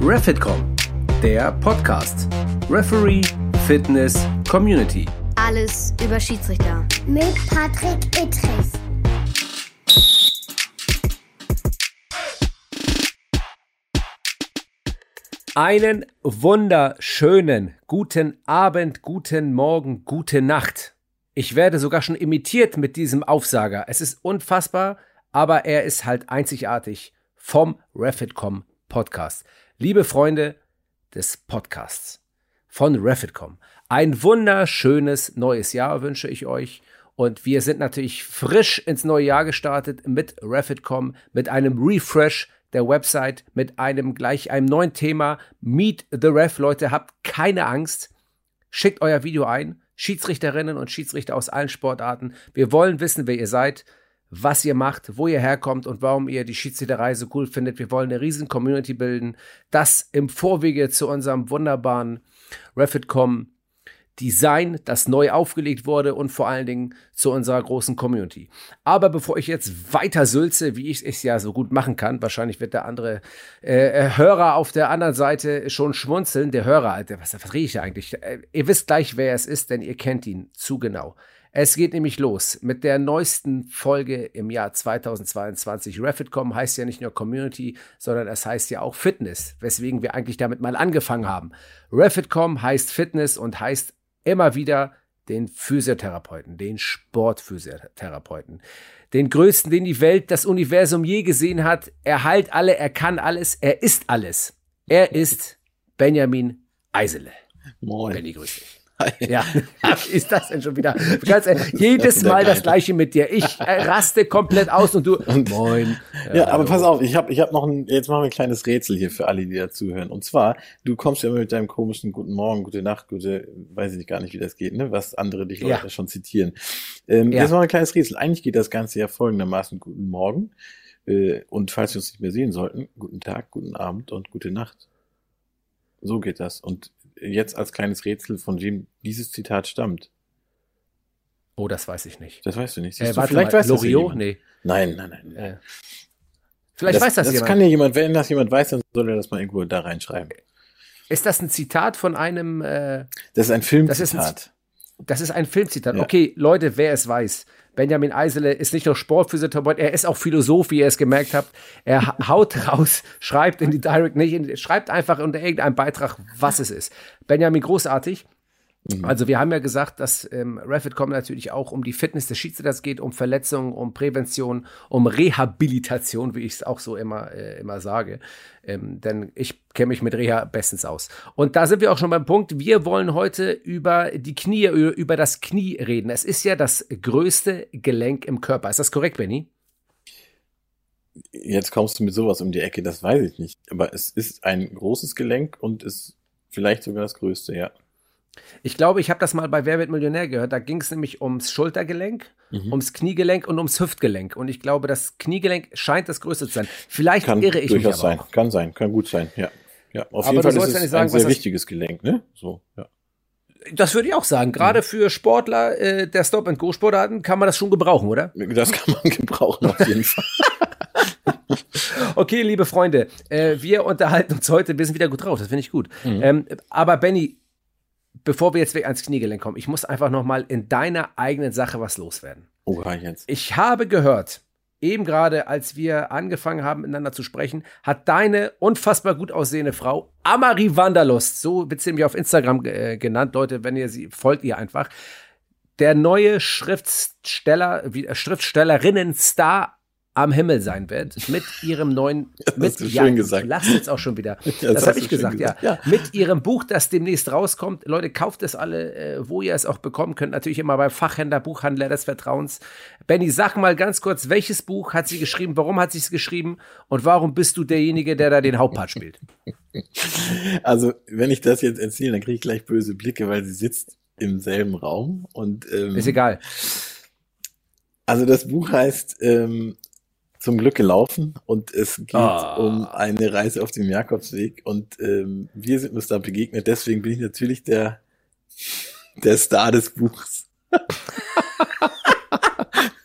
Refitcom, der Podcast. Referee, Fitness, Community. Alles über Schiedsrichter. Mit Patrick Ittrich. Einen wunderschönen guten Abend, guten Morgen, gute Nacht. Ich werde sogar schon imitiert mit diesem Aufsager. Es ist unfassbar, aber er ist halt einzigartig vom Refitcom Podcast. Liebe Freunde des Podcasts von Refitcom, ein wunderschönes neues Jahr wünsche ich euch. Und wir sind natürlich frisch ins neue Jahr gestartet mit Refitcom, mit einem Refresh der Website mit einem gleich einem neuen Thema. Meet the Ref, Leute, habt keine Angst. Schickt euer Video ein. Schiedsrichterinnen und Schiedsrichter aus allen Sportarten. Wir wollen wissen, wer ihr seid, was ihr macht, wo ihr herkommt und warum ihr die Schiedsrichterei so cool findet. Wir wollen eine riesen Community bilden. Das im Vorwege zu unserem wunderbaren Refitcom Design, das neu aufgelegt wurde und vor allen Dingen zu unserer großen Community. Aber bevor ich jetzt weiter sülze, wie ich es ja so gut machen kann, wahrscheinlich wird der andere äh, äh Hörer auf der anderen Seite schon schmunzeln. Der Hörer, Alter, was, was rede ich eigentlich? Äh, ihr wisst gleich, wer es ist, denn ihr kennt ihn zu genau. Es geht nämlich los mit der neuesten Folge im Jahr 2022. Refitcom heißt ja nicht nur Community, sondern es heißt ja auch Fitness, weswegen wir eigentlich damit mal angefangen haben. Refitcom heißt Fitness und heißt immer wieder den Physiotherapeuten, den Sportphysiotherapeuten, den größten, den die Welt, das Universum je gesehen hat. Er heilt alle, er kann alles, er ist alles. Er ist Benjamin Eisele. Moin. Benny, grüß dich. Ja, ist das denn schon wieder? Ganz, äh, jedes Mal das gleiche mit dir. Ich äh, raste komplett aus und du. Und, Moin. Ja, ja aber pass auf, ich habe ich hab noch ein, jetzt machen wir ein kleines Rätsel hier für alle, die da zuhören. Und zwar, du kommst ja immer mit deinem komischen Guten Morgen, gute Nacht, gute, weiß ich gar nicht, wie das geht, ne? Was andere dich Leute ja. schon zitieren. Ähm, ja. Jetzt machen wir ein kleines Rätsel. Eigentlich geht das Ganze ja folgendermaßen Guten Morgen. Äh, und falls wir uns nicht mehr sehen sollten, guten Tag, guten Abend und gute Nacht. So geht das. Und jetzt als kleines Rätsel, von wem dieses Zitat stammt. Oh, das weiß ich nicht. Das weißt du nicht. Äh, du, vielleicht mal, weißt Loriot? Nee. Nein, nein, nein. Äh. Vielleicht das, weiß das, das jemand. Das kann ja jemand, wenn das jemand weiß, dann soll er das mal irgendwo da reinschreiben. Ist das ein Zitat von einem? Äh, das ist ein Filmzitat. Das ist ein, Filmzitat. Ja. Okay, Leute, wer es weiß. Benjamin Eisele ist nicht nur Sportphysiotherapeut, er ist auch Philosoph, wie ihr es gemerkt habt. Er haut raus, schreibt in die Direct nicht, schreibt einfach unter irgendeinem Beitrag, was es ist. Benjamin, großartig. Mhm. Also wir haben ja gesagt, dass ähm, Refit.com natürlich auch um die Fitness des Schiedsrichters geht, um Verletzungen, um Prävention, um Rehabilitation, wie ich es auch so immer, äh, immer sage. Ähm, denn ich kenne mich mit Reha bestens aus. Und da sind wir auch schon beim Punkt, wir wollen heute über die Knie, über das Knie reden. Es ist ja das größte Gelenk im Körper. Ist das korrekt, Benny? Jetzt kommst du mit sowas um die Ecke, das weiß ich nicht. Aber es ist ein großes Gelenk und ist vielleicht sogar das größte, ja. Ich glaube, ich habe das mal bei Wer wird Millionär gehört. Da ging es nämlich ums Schultergelenk, mhm. ums Kniegelenk und ums Hüftgelenk. Und ich glaube, das Kniegelenk scheint das größte zu sein. Vielleicht kann irre ich mich aber sein. Auch. Kann sein, kann gut sein. Ja, ja. Auf aber jeden Fall ist es sagen, ein sehr wichtiges Gelenk, ne? So, ja. Das würde ich auch sagen. Gerade mhm. für Sportler äh, der Stop-and-Go-Sportarten kann man das schon gebrauchen, oder? Das kann man gebrauchen auf jeden Fall. okay, liebe Freunde, äh, wir unterhalten uns heute. Wir sind wieder gut drauf. Das finde ich gut. Mhm. Ähm, aber Benny, bevor wir jetzt weg ans Kniegelenk kommen, ich muss einfach noch mal in deiner eigenen Sache was loswerden. Oh, jetzt. Ich habe gehört, eben gerade, als wir angefangen haben, miteinander zu sprechen, hat deine unfassbar gut aussehende Frau Amari Wanderlust, so wird sie nämlich auf Instagram äh, genannt, Leute, wenn ihr sie folgt ihr einfach, der neue Schriftsteller, äh, Schriftstellerinnen-Star am Himmel sein wird mit ihrem neuen mit das ja, schön gesagt. Lass jetzt auch schon wieder. Ja, das, das habe ich gesagt, gesagt, ja. ja. Mit ihrem Buch, das demnächst rauskommt. Leute, kauft es alle, äh, wo ihr es auch bekommen könnt. Natürlich immer beim Fachhändler, Buchhandler des Vertrauens. Benny, sag mal ganz kurz, welches Buch hat sie geschrieben? Warum hat sie es geschrieben? Und warum bist du derjenige, der da den Hauptpart spielt? Also, wenn ich das jetzt erzähle, dann kriege ich gleich böse Blicke, weil sie sitzt im selben Raum und ähm, ist egal. Also das Buch heißt ähm, zum Glück gelaufen und es geht ah. um eine Reise auf dem Jakobsweg und ähm, wir sind uns da begegnet. Deswegen bin ich natürlich der, der Star des Buchs.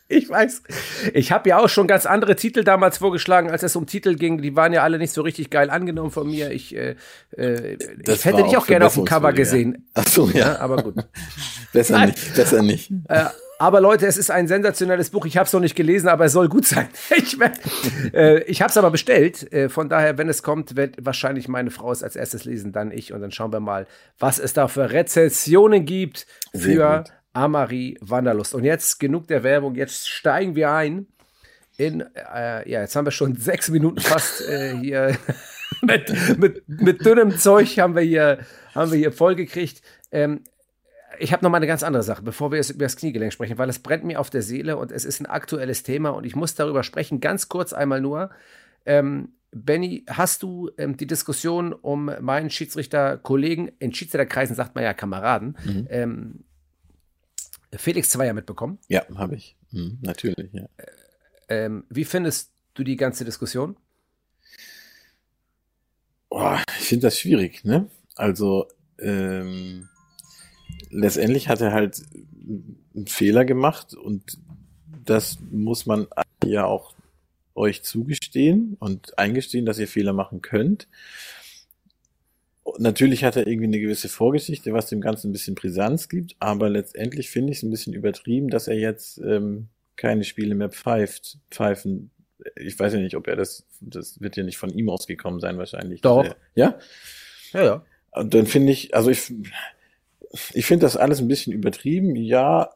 Ich weiß. Ich habe ja auch schon ganz andere Titel damals vorgeschlagen, als es um Titel ging. Die waren ja alle nicht so richtig geil angenommen von mir. Ich, äh, äh, ich hätte dich auch, auch gerne auf dem Cover gesehen. Ach so, ja. ja aber gut. besser nicht, besser nicht. Äh, aber Leute, es ist ein sensationelles Buch. Ich habe es noch nicht gelesen, aber es soll gut sein. Ich, äh, ich habe es aber bestellt. Äh, von daher, wenn es kommt, wird wahrscheinlich meine Frau es als erstes lesen, dann ich. Und dann schauen wir mal, was es da für Rezessionen gibt für Amari Wanderlust. Und jetzt genug der Werbung. Jetzt steigen wir ein in, äh, ja, jetzt haben wir schon sechs Minuten fast äh, hier mit, mit, mit dünnem Zeug haben wir hier, haben wir hier vollgekriegt. Ähm, ich habe noch mal eine ganz andere Sache, bevor wir jetzt über das Kniegelenk sprechen, weil es brennt mir auf der Seele und es ist ein aktuelles Thema und ich muss darüber sprechen, ganz kurz einmal nur. Ähm, Benny, hast du ähm, die Diskussion um meinen Schiedsrichterkollegen, in Schiedsrichterkreisen sagt man ja Kameraden, mhm. ähm, Felix Zweier mitbekommen? Ja, habe ich. Mhm, natürlich, ja. Äh, ähm, wie findest du die ganze Diskussion? Oh, ich finde das schwierig, ne? Also, ähm, letztendlich hat er halt einen Fehler gemacht und das muss man ja auch euch zugestehen und eingestehen, dass ihr Fehler machen könnt. Natürlich hat er irgendwie eine gewisse Vorgeschichte, was dem Ganzen ein bisschen Brisanz gibt, aber letztendlich finde ich es ein bisschen übertrieben, dass er jetzt ähm, keine Spiele mehr pfeift, pfeifen. Ich weiß ja nicht, ob er das, das wird ja nicht von ihm ausgekommen sein wahrscheinlich. Doch. Er, ja? Ja, ja. Und dann finde ich, also ich, ich finde das alles ein bisschen übertrieben. Ja,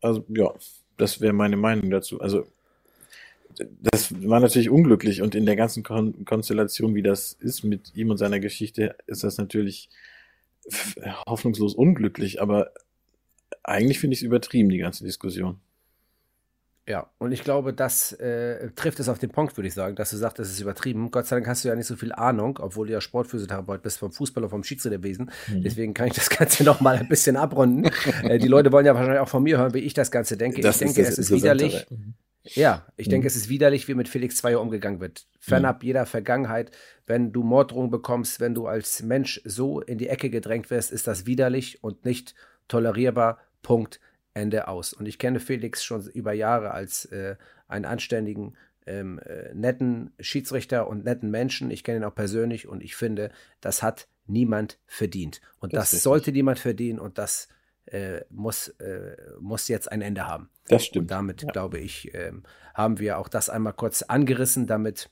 also ja, das wäre meine Meinung dazu. Also das war natürlich unglücklich und in der ganzen Kon Konstellation, wie das ist mit ihm und seiner Geschichte, ist das natürlich hoffnungslos unglücklich, aber eigentlich finde ich es übertrieben, die ganze Diskussion. Ja, und ich glaube, das äh, trifft es auf den Punkt, würde ich sagen, dass du sagst, das ist übertrieben. Gott sei Dank hast du ja nicht so viel Ahnung, obwohl du ja Sportphysiotherapeut bist vom Fußball und vom Schiedsrichterwesen. Mhm. Deswegen kann ich das Ganze noch mal ein bisschen abrunden. äh, die Leute wollen ja wahrscheinlich auch von mir hören, wie ich das Ganze denke. Das ich denke, es ist widerlich. Mhm. Ja, ich mhm. denke, es ist widerlich, wie mit Felix Zweier umgegangen wird. Fernab mhm. jeder Vergangenheit, wenn du Morddrohungen bekommst, wenn du als Mensch so in die Ecke gedrängt wirst, ist das widerlich und nicht tolerierbar. Punkt. Ende aus. Und ich kenne Felix schon über Jahre als äh, einen anständigen, ähm, äh, netten Schiedsrichter und netten Menschen. Ich kenne ihn auch persönlich und ich finde, das hat niemand verdient. Und das, das sollte niemand verdienen und das äh, muss, äh, muss jetzt ein Ende haben. Das stimmt. Und damit, ja. glaube ich, ähm, haben wir auch das einmal kurz angerissen, damit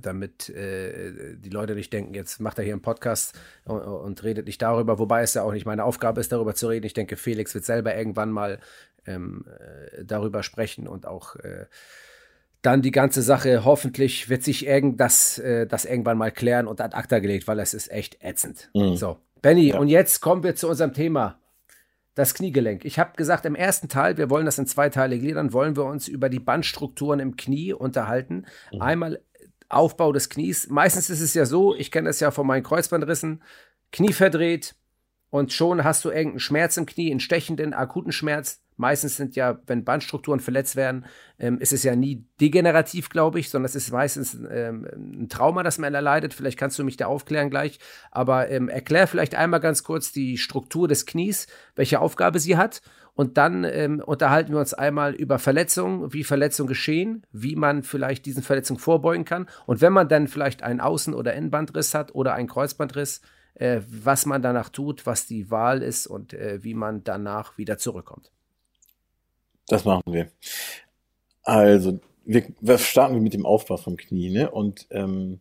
damit äh, die Leute nicht denken, jetzt macht er hier einen Podcast und, und, redet nicht darüber, wobei es ja auch nicht meine Aufgabe ist, darüber zu reden. Ich denke, Felix wird selber irgendwann mal ähm, äh, darüber sprechen und auch äh, dann die ganze Sache, hoffentlich wird sich irgend das, äh, das irgendwann mal klären und ad acta gelegt, weil es ist echt ätzend. Mhm. So, Benny, ja. und jetzt kommen wir zu unserem Thema. Das Kniegelenk. Ich habe gesagt, im ersten Teil, wir wollen das in zwei Teile gliedern, wollen wir uns über die Bandstrukturen im Knie unterhalten. Mhm. Einmal Aufbau des Knies. Meistens ist es ja so, ich kenne das ja von meinen Kreuzbandrissen, Knie verdreht und schon hast du irgendeinen Schmerz im Knie, einen stechenden, akuten Schmerz. Meistens sind ja, wenn Bandstrukturen verletzt werden, ähm, ist es ja nie degenerativ, glaube ich, sondern es ist meistens ähm, ein Trauma, das man erleidet. Vielleicht kannst du mich da aufklären gleich. Aber ähm, erklär vielleicht einmal ganz kurz die Struktur des Knies, welche Aufgabe sie hat und dann ähm, unterhalten wir uns einmal über Verletzungen, wie Verletzungen geschehen, wie man vielleicht diesen Verletzungen vorbeugen kann. Und wenn man dann vielleicht einen Außen- oder Innenbandriss hat oder einen Kreuzbandriss, äh, was man danach tut, was die Wahl ist und äh, wie man danach wieder zurückkommt. Das machen wir. Also, wir, wir starten mit dem Aufbau vom Knie, ne? Und ähm,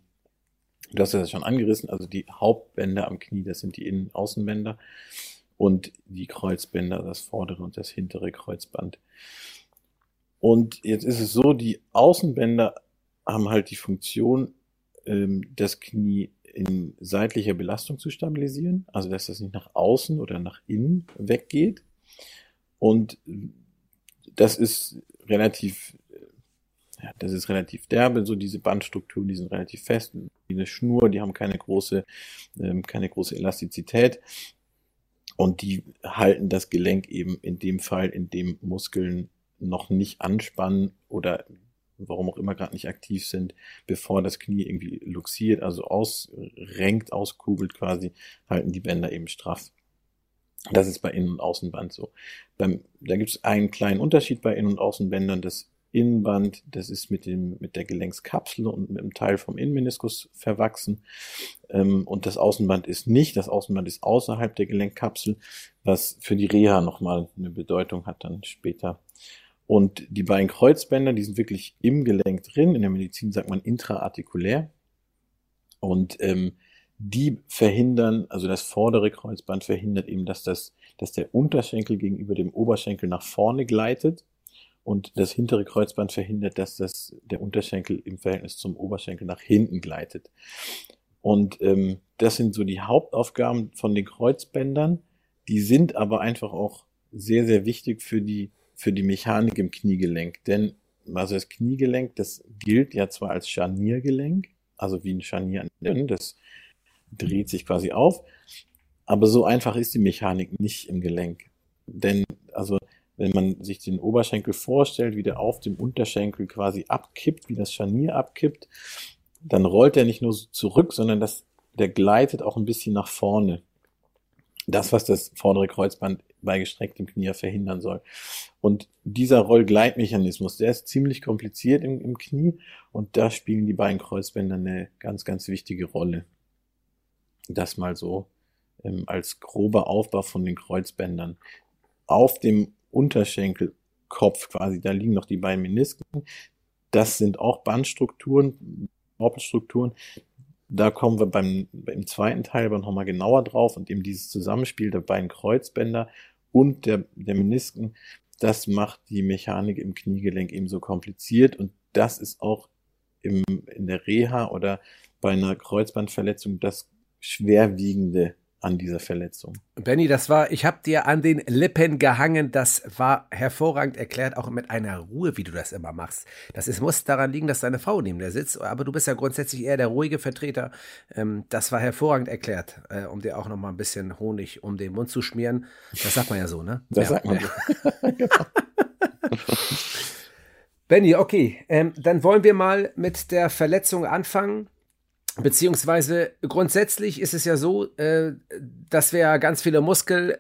du hast das schon angerissen, also die Hauptbänder am Knie, das sind die Innen-Außenbänder und die Kreuzbänder, das vordere und das hintere Kreuzband. Und jetzt ist es so, die Außenbänder haben halt die Funktion, ähm, das Knie in seitlicher Belastung zu stabilisieren, also dass das nicht nach außen oder nach innen weggeht. Und das ist relativ, ja, das ist relativ derbe, so diese Bandstrukturen, die sind relativ fest, wie eine Schnur, die haben keine große, ähm, keine große Elastizität. Und die halten das Gelenk eben in dem Fall, in dem Muskeln noch nicht anspannen oder warum auch immer gerade nicht aktiv sind, bevor das Knie irgendwie luxiert, also ausrenkt, auskugelt quasi, halten die Bänder eben straff. Das ist bei Innen- und Außenband so. Beim, da gibt es einen kleinen Unterschied bei Innen- und Außenbändern. Das Innenband, das ist mit dem, mit der Gelenkskapsel und mit einem Teil vom Innenmeniskus verwachsen. Ähm, und das Außenband ist nicht. Das Außenband ist außerhalb der Gelenkkapsel, was für die Reha nochmal eine Bedeutung hat dann später. Und die beiden Kreuzbänder, die sind wirklich im Gelenk drin. In der Medizin sagt man intraartikulär. Und ähm, die verhindern, also das vordere Kreuzband verhindert eben, dass das, dass der Unterschenkel gegenüber dem Oberschenkel nach vorne gleitet und das hintere Kreuzband verhindert, dass das, der Unterschenkel im Verhältnis zum Oberschenkel nach hinten gleitet. Und ähm, das sind so die Hauptaufgaben von den Kreuzbändern. Die sind aber einfach auch sehr, sehr wichtig für die, für die Mechanik im Kniegelenk. Denn also das Kniegelenk, das gilt ja zwar als Scharniergelenk, also wie ein Scharnier, das dreht sich quasi auf, aber so einfach ist die Mechanik nicht im Gelenk. Denn also wenn man sich den Oberschenkel vorstellt, wie der auf dem Unterschenkel quasi abkippt, wie das Scharnier abkippt, dann rollt er nicht nur zurück, sondern das, der gleitet auch ein bisschen nach vorne. Das, was das vordere Kreuzband bei gestrecktem Knie verhindern soll. Und dieser Rollgleitmechanismus, der ist ziemlich kompliziert im, im Knie und da spielen die beiden Kreuzbänder eine ganz, ganz wichtige Rolle. Das mal so ähm, als grober Aufbau von den Kreuzbändern. Auf dem Unterschenkelkopf quasi, da liegen noch die beiden Menisken. Das sind auch Bandstrukturen, Hauptstrukturen. Da kommen wir beim, beim zweiten Teil aber nochmal genauer drauf und eben dieses Zusammenspiel der beiden Kreuzbänder und der, der Menisken, das macht die Mechanik im Kniegelenk eben so kompliziert und das ist auch im, in der Reha oder bei einer Kreuzbandverletzung das schwerwiegende an dieser Verletzung. Benny, das war, ich habe dir an den Lippen gehangen, das war hervorragend erklärt, auch mit einer Ruhe, wie du das immer machst. Das ist, muss daran liegen, dass deine Frau neben dir sitzt, aber du bist ja grundsätzlich eher der ruhige Vertreter. Ähm, das war hervorragend erklärt, äh, um dir auch noch mal ein bisschen Honig um den Mund zu schmieren. Das sagt man ja so, ne? Das ja. sagt man so. Benny, okay, ähm, dann wollen wir mal mit der Verletzung anfangen. Beziehungsweise grundsätzlich ist es ja so, äh, dass wir ja ganz viele Muskeln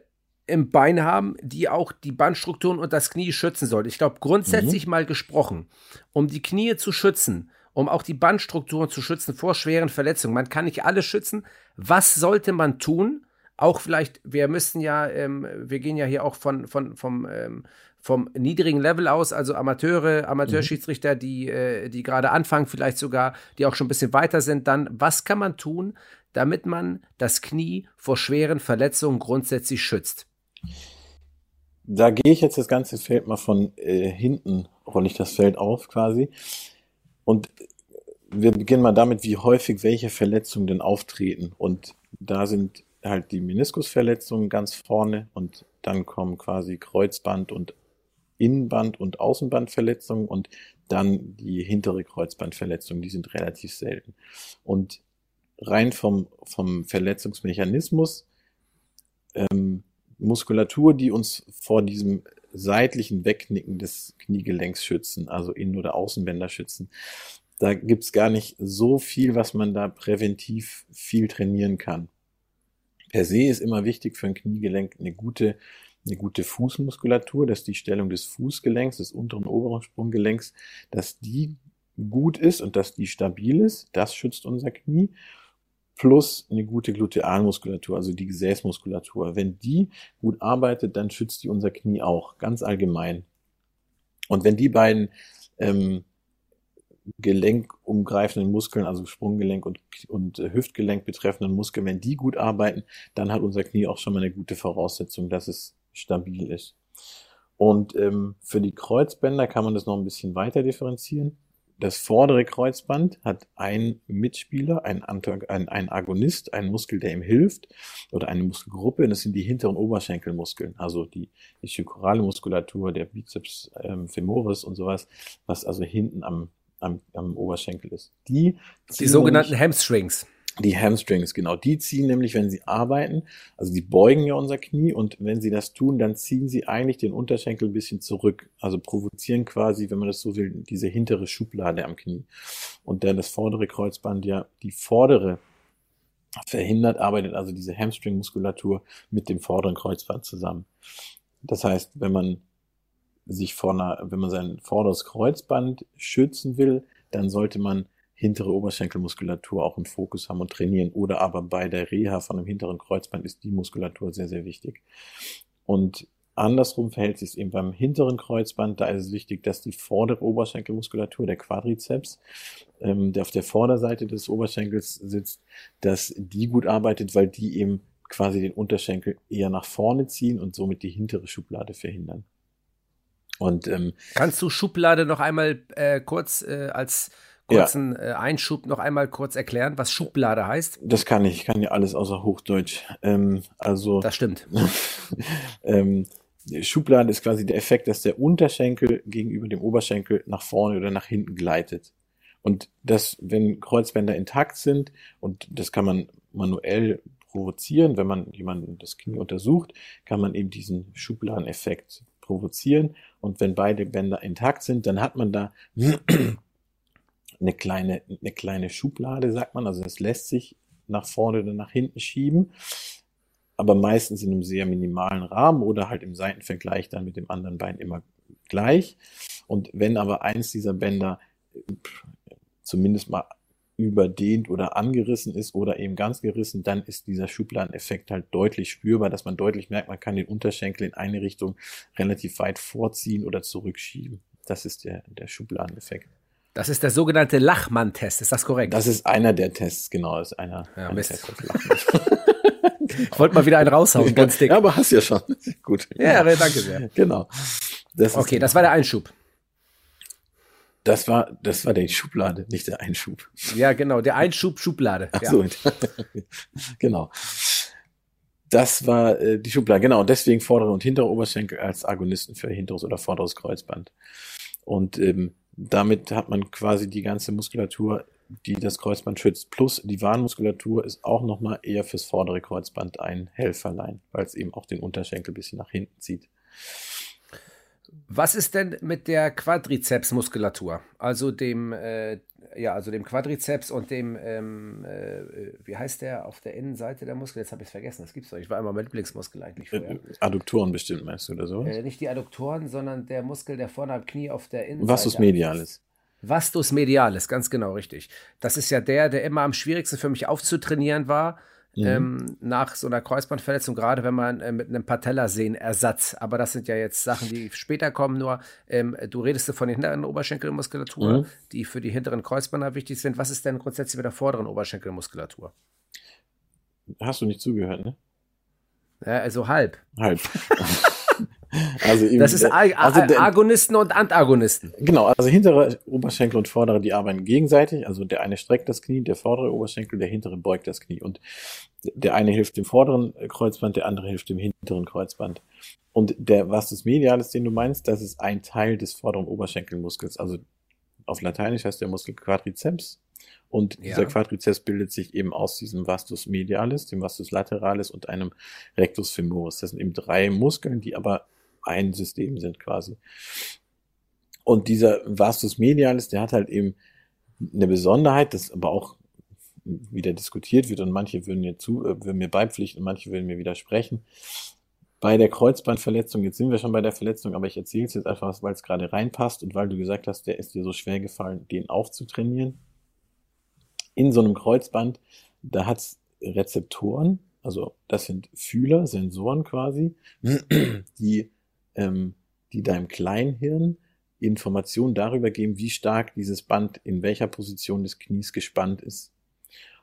im Bein haben, die auch die Bandstrukturen und das Knie schützen sollten. Ich glaube, grundsätzlich mhm. mal gesprochen, um die Knie zu schützen, um auch die Bandstrukturen zu schützen vor schweren Verletzungen. Man kann nicht alles schützen. Was sollte man tun? Auch vielleicht, wir müssen ja, ähm, wir gehen ja hier auch von, von, vom, ähm, vom niedrigen Level aus, also Amateure, Amateurschiedsrichter, die, äh, die gerade anfangen, vielleicht sogar, die auch schon ein bisschen weiter sind, dann, was kann man tun, damit man das Knie vor schweren Verletzungen grundsätzlich schützt? Da gehe ich jetzt das ganze Feld mal von äh, hinten, rolle ich das Feld auf quasi. Und wir beginnen mal damit, wie häufig welche Verletzungen denn auftreten. Und da sind halt die Meniskusverletzungen ganz vorne und dann kommen quasi Kreuzband und Innenband- und Außenbandverletzungen und dann die hintere Kreuzbandverletzung, die sind relativ selten. Und rein vom, vom Verletzungsmechanismus, ähm, Muskulatur, die uns vor diesem seitlichen Wegnicken des Kniegelenks schützen, also Innen- oder Außenbänder schützen, da gibt's gar nicht so viel, was man da präventiv viel trainieren kann. Per se ist immer wichtig für ein Kniegelenk eine gute eine gute Fußmuskulatur, dass die Stellung des Fußgelenks, des unteren oberen Sprunggelenks, dass die gut ist und dass die stabil ist. Das schützt unser Knie. Plus eine gute Glutealmuskulatur, also die Gesäßmuskulatur. Wenn die gut arbeitet, dann schützt die unser Knie auch, ganz allgemein. Und wenn die beiden ähm, gelenkumgreifenden Muskeln, also Sprunggelenk und, und äh, Hüftgelenk betreffenden Muskeln, wenn die gut arbeiten, dann hat unser Knie auch schon mal eine gute Voraussetzung, dass es stabil ist. Und ähm, für die Kreuzbänder kann man das noch ein bisschen weiter differenzieren. Das vordere Kreuzband hat einen Mitspieler, einen, Antag einen, einen Agonist, einen Muskel, der ihm hilft, oder eine Muskelgruppe, und das sind die hinteren Oberschenkelmuskeln, also die ischikorale Muskulatur, der Bizeps ähm, femoris und sowas, was also hinten am, am, am Oberschenkel ist. Die, die sogenannten Hamstrings. Die Hamstrings, genau. Die ziehen nämlich, wenn sie arbeiten, also die beugen ja unser Knie und wenn sie das tun, dann ziehen sie eigentlich den Unterschenkel ein bisschen zurück. Also provozieren quasi, wenn man das so will, diese hintere Schublade am Knie. Und dann das vordere Kreuzband ja die vordere verhindert, arbeitet also diese Hamstring-Muskulatur mit dem vorderen Kreuzband zusammen. Das heißt, wenn man sich vor einer, wenn man sein vorderes Kreuzband schützen will, dann sollte man hintere Oberschenkelmuskulatur auch im Fokus haben und trainieren. Oder aber bei der Reha von einem hinteren Kreuzband ist die Muskulatur sehr, sehr wichtig. Und andersrum verhält sich es eben beim hinteren Kreuzband. Da ist es wichtig, dass die vordere Oberschenkelmuskulatur, der Quadrizeps, ähm, der auf der Vorderseite des Oberschenkels sitzt, dass die gut arbeitet, weil die eben quasi den Unterschenkel eher nach vorne ziehen und somit die hintere Schublade verhindern. Und ähm, kannst du Schublade noch einmal äh, kurz äh, als kurzen ja. äh, Einschub noch einmal kurz erklären, was Schublade heißt? Das kann ich, ich kann ja alles außer Hochdeutsch. Ähm, also das stimmt. ähm, Schublade ist quasi der Effekt, dass der Unterschenkel gegenüber dem Oberschenkel nach vorne oder nach hinten gleitet. Und das, wenn Kreuzbänder intakt sind, und das kann man manuell provozieren, wenn man jemanden das Knie untersucht, kann man eben diesen Schubladeneffekt provozieren. Und wenn beide Bänder intakt sind, dann hat man da eine kleine, eine kleine Schublade, sagt man. Also es lässt sich nach vorne oder nach hinten schieben, aber meistens in einem sehr minimalen Rahmen oder halt im Seitenvergleich dann mit dem anderen Bein immer gleich. Und wenn aber eins dieser Bänder zumindest mal überdehnt oder angerissen ist oder eben ganz gerissen, dann ist dieser Schubladeneffekt halt deutlich spürbar, dass man deutlich merkt, man kann den Unterschenkel in eine Richtung relativ weit vorziehen oder zurückschieben. Das ist der, der Schubladeneffekt. Das ist der sogenannte Lachmann-Test, ist das korrekt? Das ist einer der Tests, genau, ist einer, ja, einer Test ich wollte mal wieder einen raushauen, ganz dick. Ja, aber hast ja schon. Gut. Ja, danke sehr. Genau. Das okay, das war der Einschub. Das war, das war die Schublade, nicht der Einschub. Ja, genau, der Einschub Schublade. Ach so, ja. genau. Das war äh, die Schublade, genau. Deswegen vordere und hintere Oberschenkel als Agonisten für hinteres oder vorderes Kreuzband. Und ähm, damit hat man quasi die ganze Muskulatur, die das Kreuzband schützt, plus die Warnmuskulatur ist auch nochmal eher fürs vordere Kreuzband ein Helferlein, weil es eben auch den Unterschenkel ein bisschen nach hinten zieht. Was ist denn mit der Quadrizepsmuskulatur? Also dem, äh, ja, also dem Quadrizeps und dem, ähm, äh, wie heißt der auf der Innenseite der Muskel? Jetzt habe ich es vergessen, das gibt's doch. Ich war immer mit Lieblingsmuskel eigentlich vorher. Äh, Adduktoren bestimmt, meinst du, oder so? Äh, nicht die Adduktoren, sondern der Muskel, der vorne am Knie auf der Innenseite. Vastus medialis. Vastus medialis, ganz genau richtig. Das ist ja der, der immer am schwierigsten für mich aufzutrainieren war Mhm. Ähm, nach so einer Kreuzbandverletzung, gerade wenn man äh, mit einem Patellasehnenersatz, aber das sind ja jetzt Sachen, die später kommen, nur ähm, du redest von der hinteren Oberschenkelmuskulatur, mhm. die für die hinteren Kreuzbänder wichtig sind. Was ist denn grundsätzlich mit der vorderen Oberschenkelmuskulatur? Hast du nicht zugehört, ne? Ja, also halb. Halb. Also eben, das ist also der, Agonisten und Antagonisten. Genau, also hintere Oberschenkel und vordere, die arbeiten gegenseitig. Also der eine streckt das Knie, der vordere Oberschenkel, der hintere beugt das Knie. Und der eine hilft dem vorderen Kreuzband, der andere hilft dem hinteren Kreuzband. Und der Vastus medialis, den du meinst, das ist ein Teil des vorderen Oberschenkelmuskels. Also auf Lateinisch heißt der Muskel Quadriceps. Und ja. dieser Quadriceps bildet sich eben aus diesem Vastus medialis, dem Vastus lateralis und einem Rectus femoris. Das sind eben drei Muskeln, die aber ein System sind quasi. Und dieser Vastus medialis, der hat halt eben eine Besonderheit, das aber auch wieder diskutiert wird und manche würden mir zu, äh, würden mir beipflichten und manche würden mir widersprechen. Bei der Kreuzbandverletzung, jetzt sind wir schon bei der Verletzung, aber ich erzähle es jetzt einfach, weil es gerade reinpasst und weil du gesagt hast, der ist dir so schwer gefallen, den aufzutrainieren. In so einem Kreuzband, da hat es Rezeptoren, also das sind Fühler, Sensoren quasi, die ähm, die deinem Kleinhirn Informationen darüber geben, wie stark dieses Band in welcher Position des Knies gespannt ist.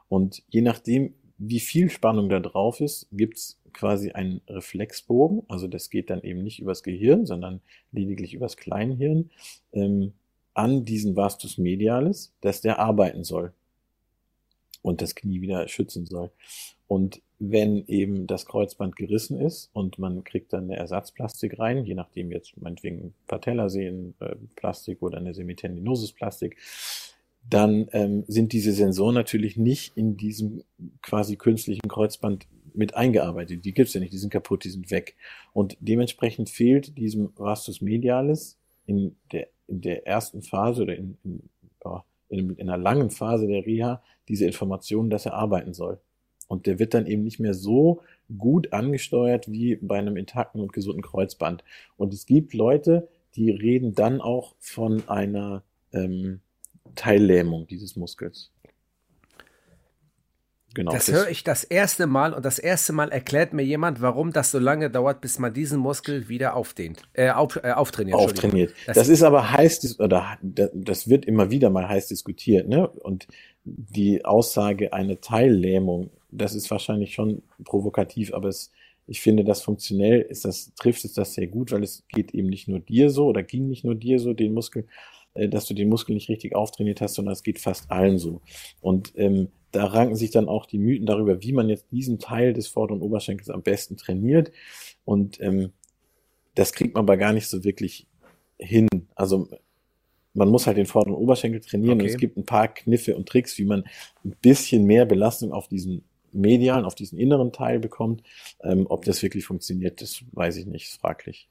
Und je nachdem, wie viel Spannung da drauf ist, gibt's quasi einen Reflexbogen. Also das geht dann eben nicht übers Gehirn, sondern lediglich übers Kleinhirn ähm, an diesen Vastus medialis, dass der arbeiten soll und das Knie wieder schützen soll. Und wenn eben das Kreuzband gerissen ist und man kriegt dann eine Ersatzplastik rein, je nachdem jetzt meinetwegen Patellasehnen-Plastik oder eine Semitendinosis-Plastik, dann ähm, sind diese Sensoren natürlich nicht in diesem quasi künstlichen Kreuzband mit eingearbeitet. Die gibt's ja nicht, die sind kaputt, die sind weg. Und dementsprechend fehlt diesem Vastus medialis in der, in der ersten Phase oder in, in, in, in einer langen Phase der Reha diese Information, dass er arbeiten soll. Und der wird dann eben nicht mehr so gut angesteuert wie bei einem intakten und gesunden Kreuzband. Und es gibt Leute, die reden dann auch von einer ähm, Teillähmung dieses Muskels. Genau, das, das höre ich das erste Mal und das erste Mal erklärt mir jemand, warum das so lange dauert, bis man diesen Muskel wieder aufdehnt, äh, auf, äh, auftrainiert. Auftrainiert. Das, das, ist aber heiß, oder das wird immer wieder mal heiß diskutiert, ne? Und die Aussage, eine Teillähmung, das ist wahrscheinlich schon provokativ, aber es, ich finde, das funktionell ist das, trifft es das sehr gut, weil es geht eben nicht nur dir so oder ging nicht nur dir so, den Muskel, äh, dass du den Muskel nicht richtig auftrainiert hast, sondern es geht fast allen so. Und ähm, da ranken sich dann auch die Mythen darüber, wie man jetzt diesen Teil des vorderen Oberschenkels am besten trainiert. Und ähm, das kriegt man aber gar nicht so wirklich hin. Also man muss halt den vorderen Oberschenkel trainieren okay. und es gibt ein paar Kniffe und Tricks, wie man ein bisschen mehr Belastung auf diesen medialen, auf diesen inneren Teil bekommt. Ähm, ob das wirklich funktioniert, das weiß ich nicht, ist fraglich.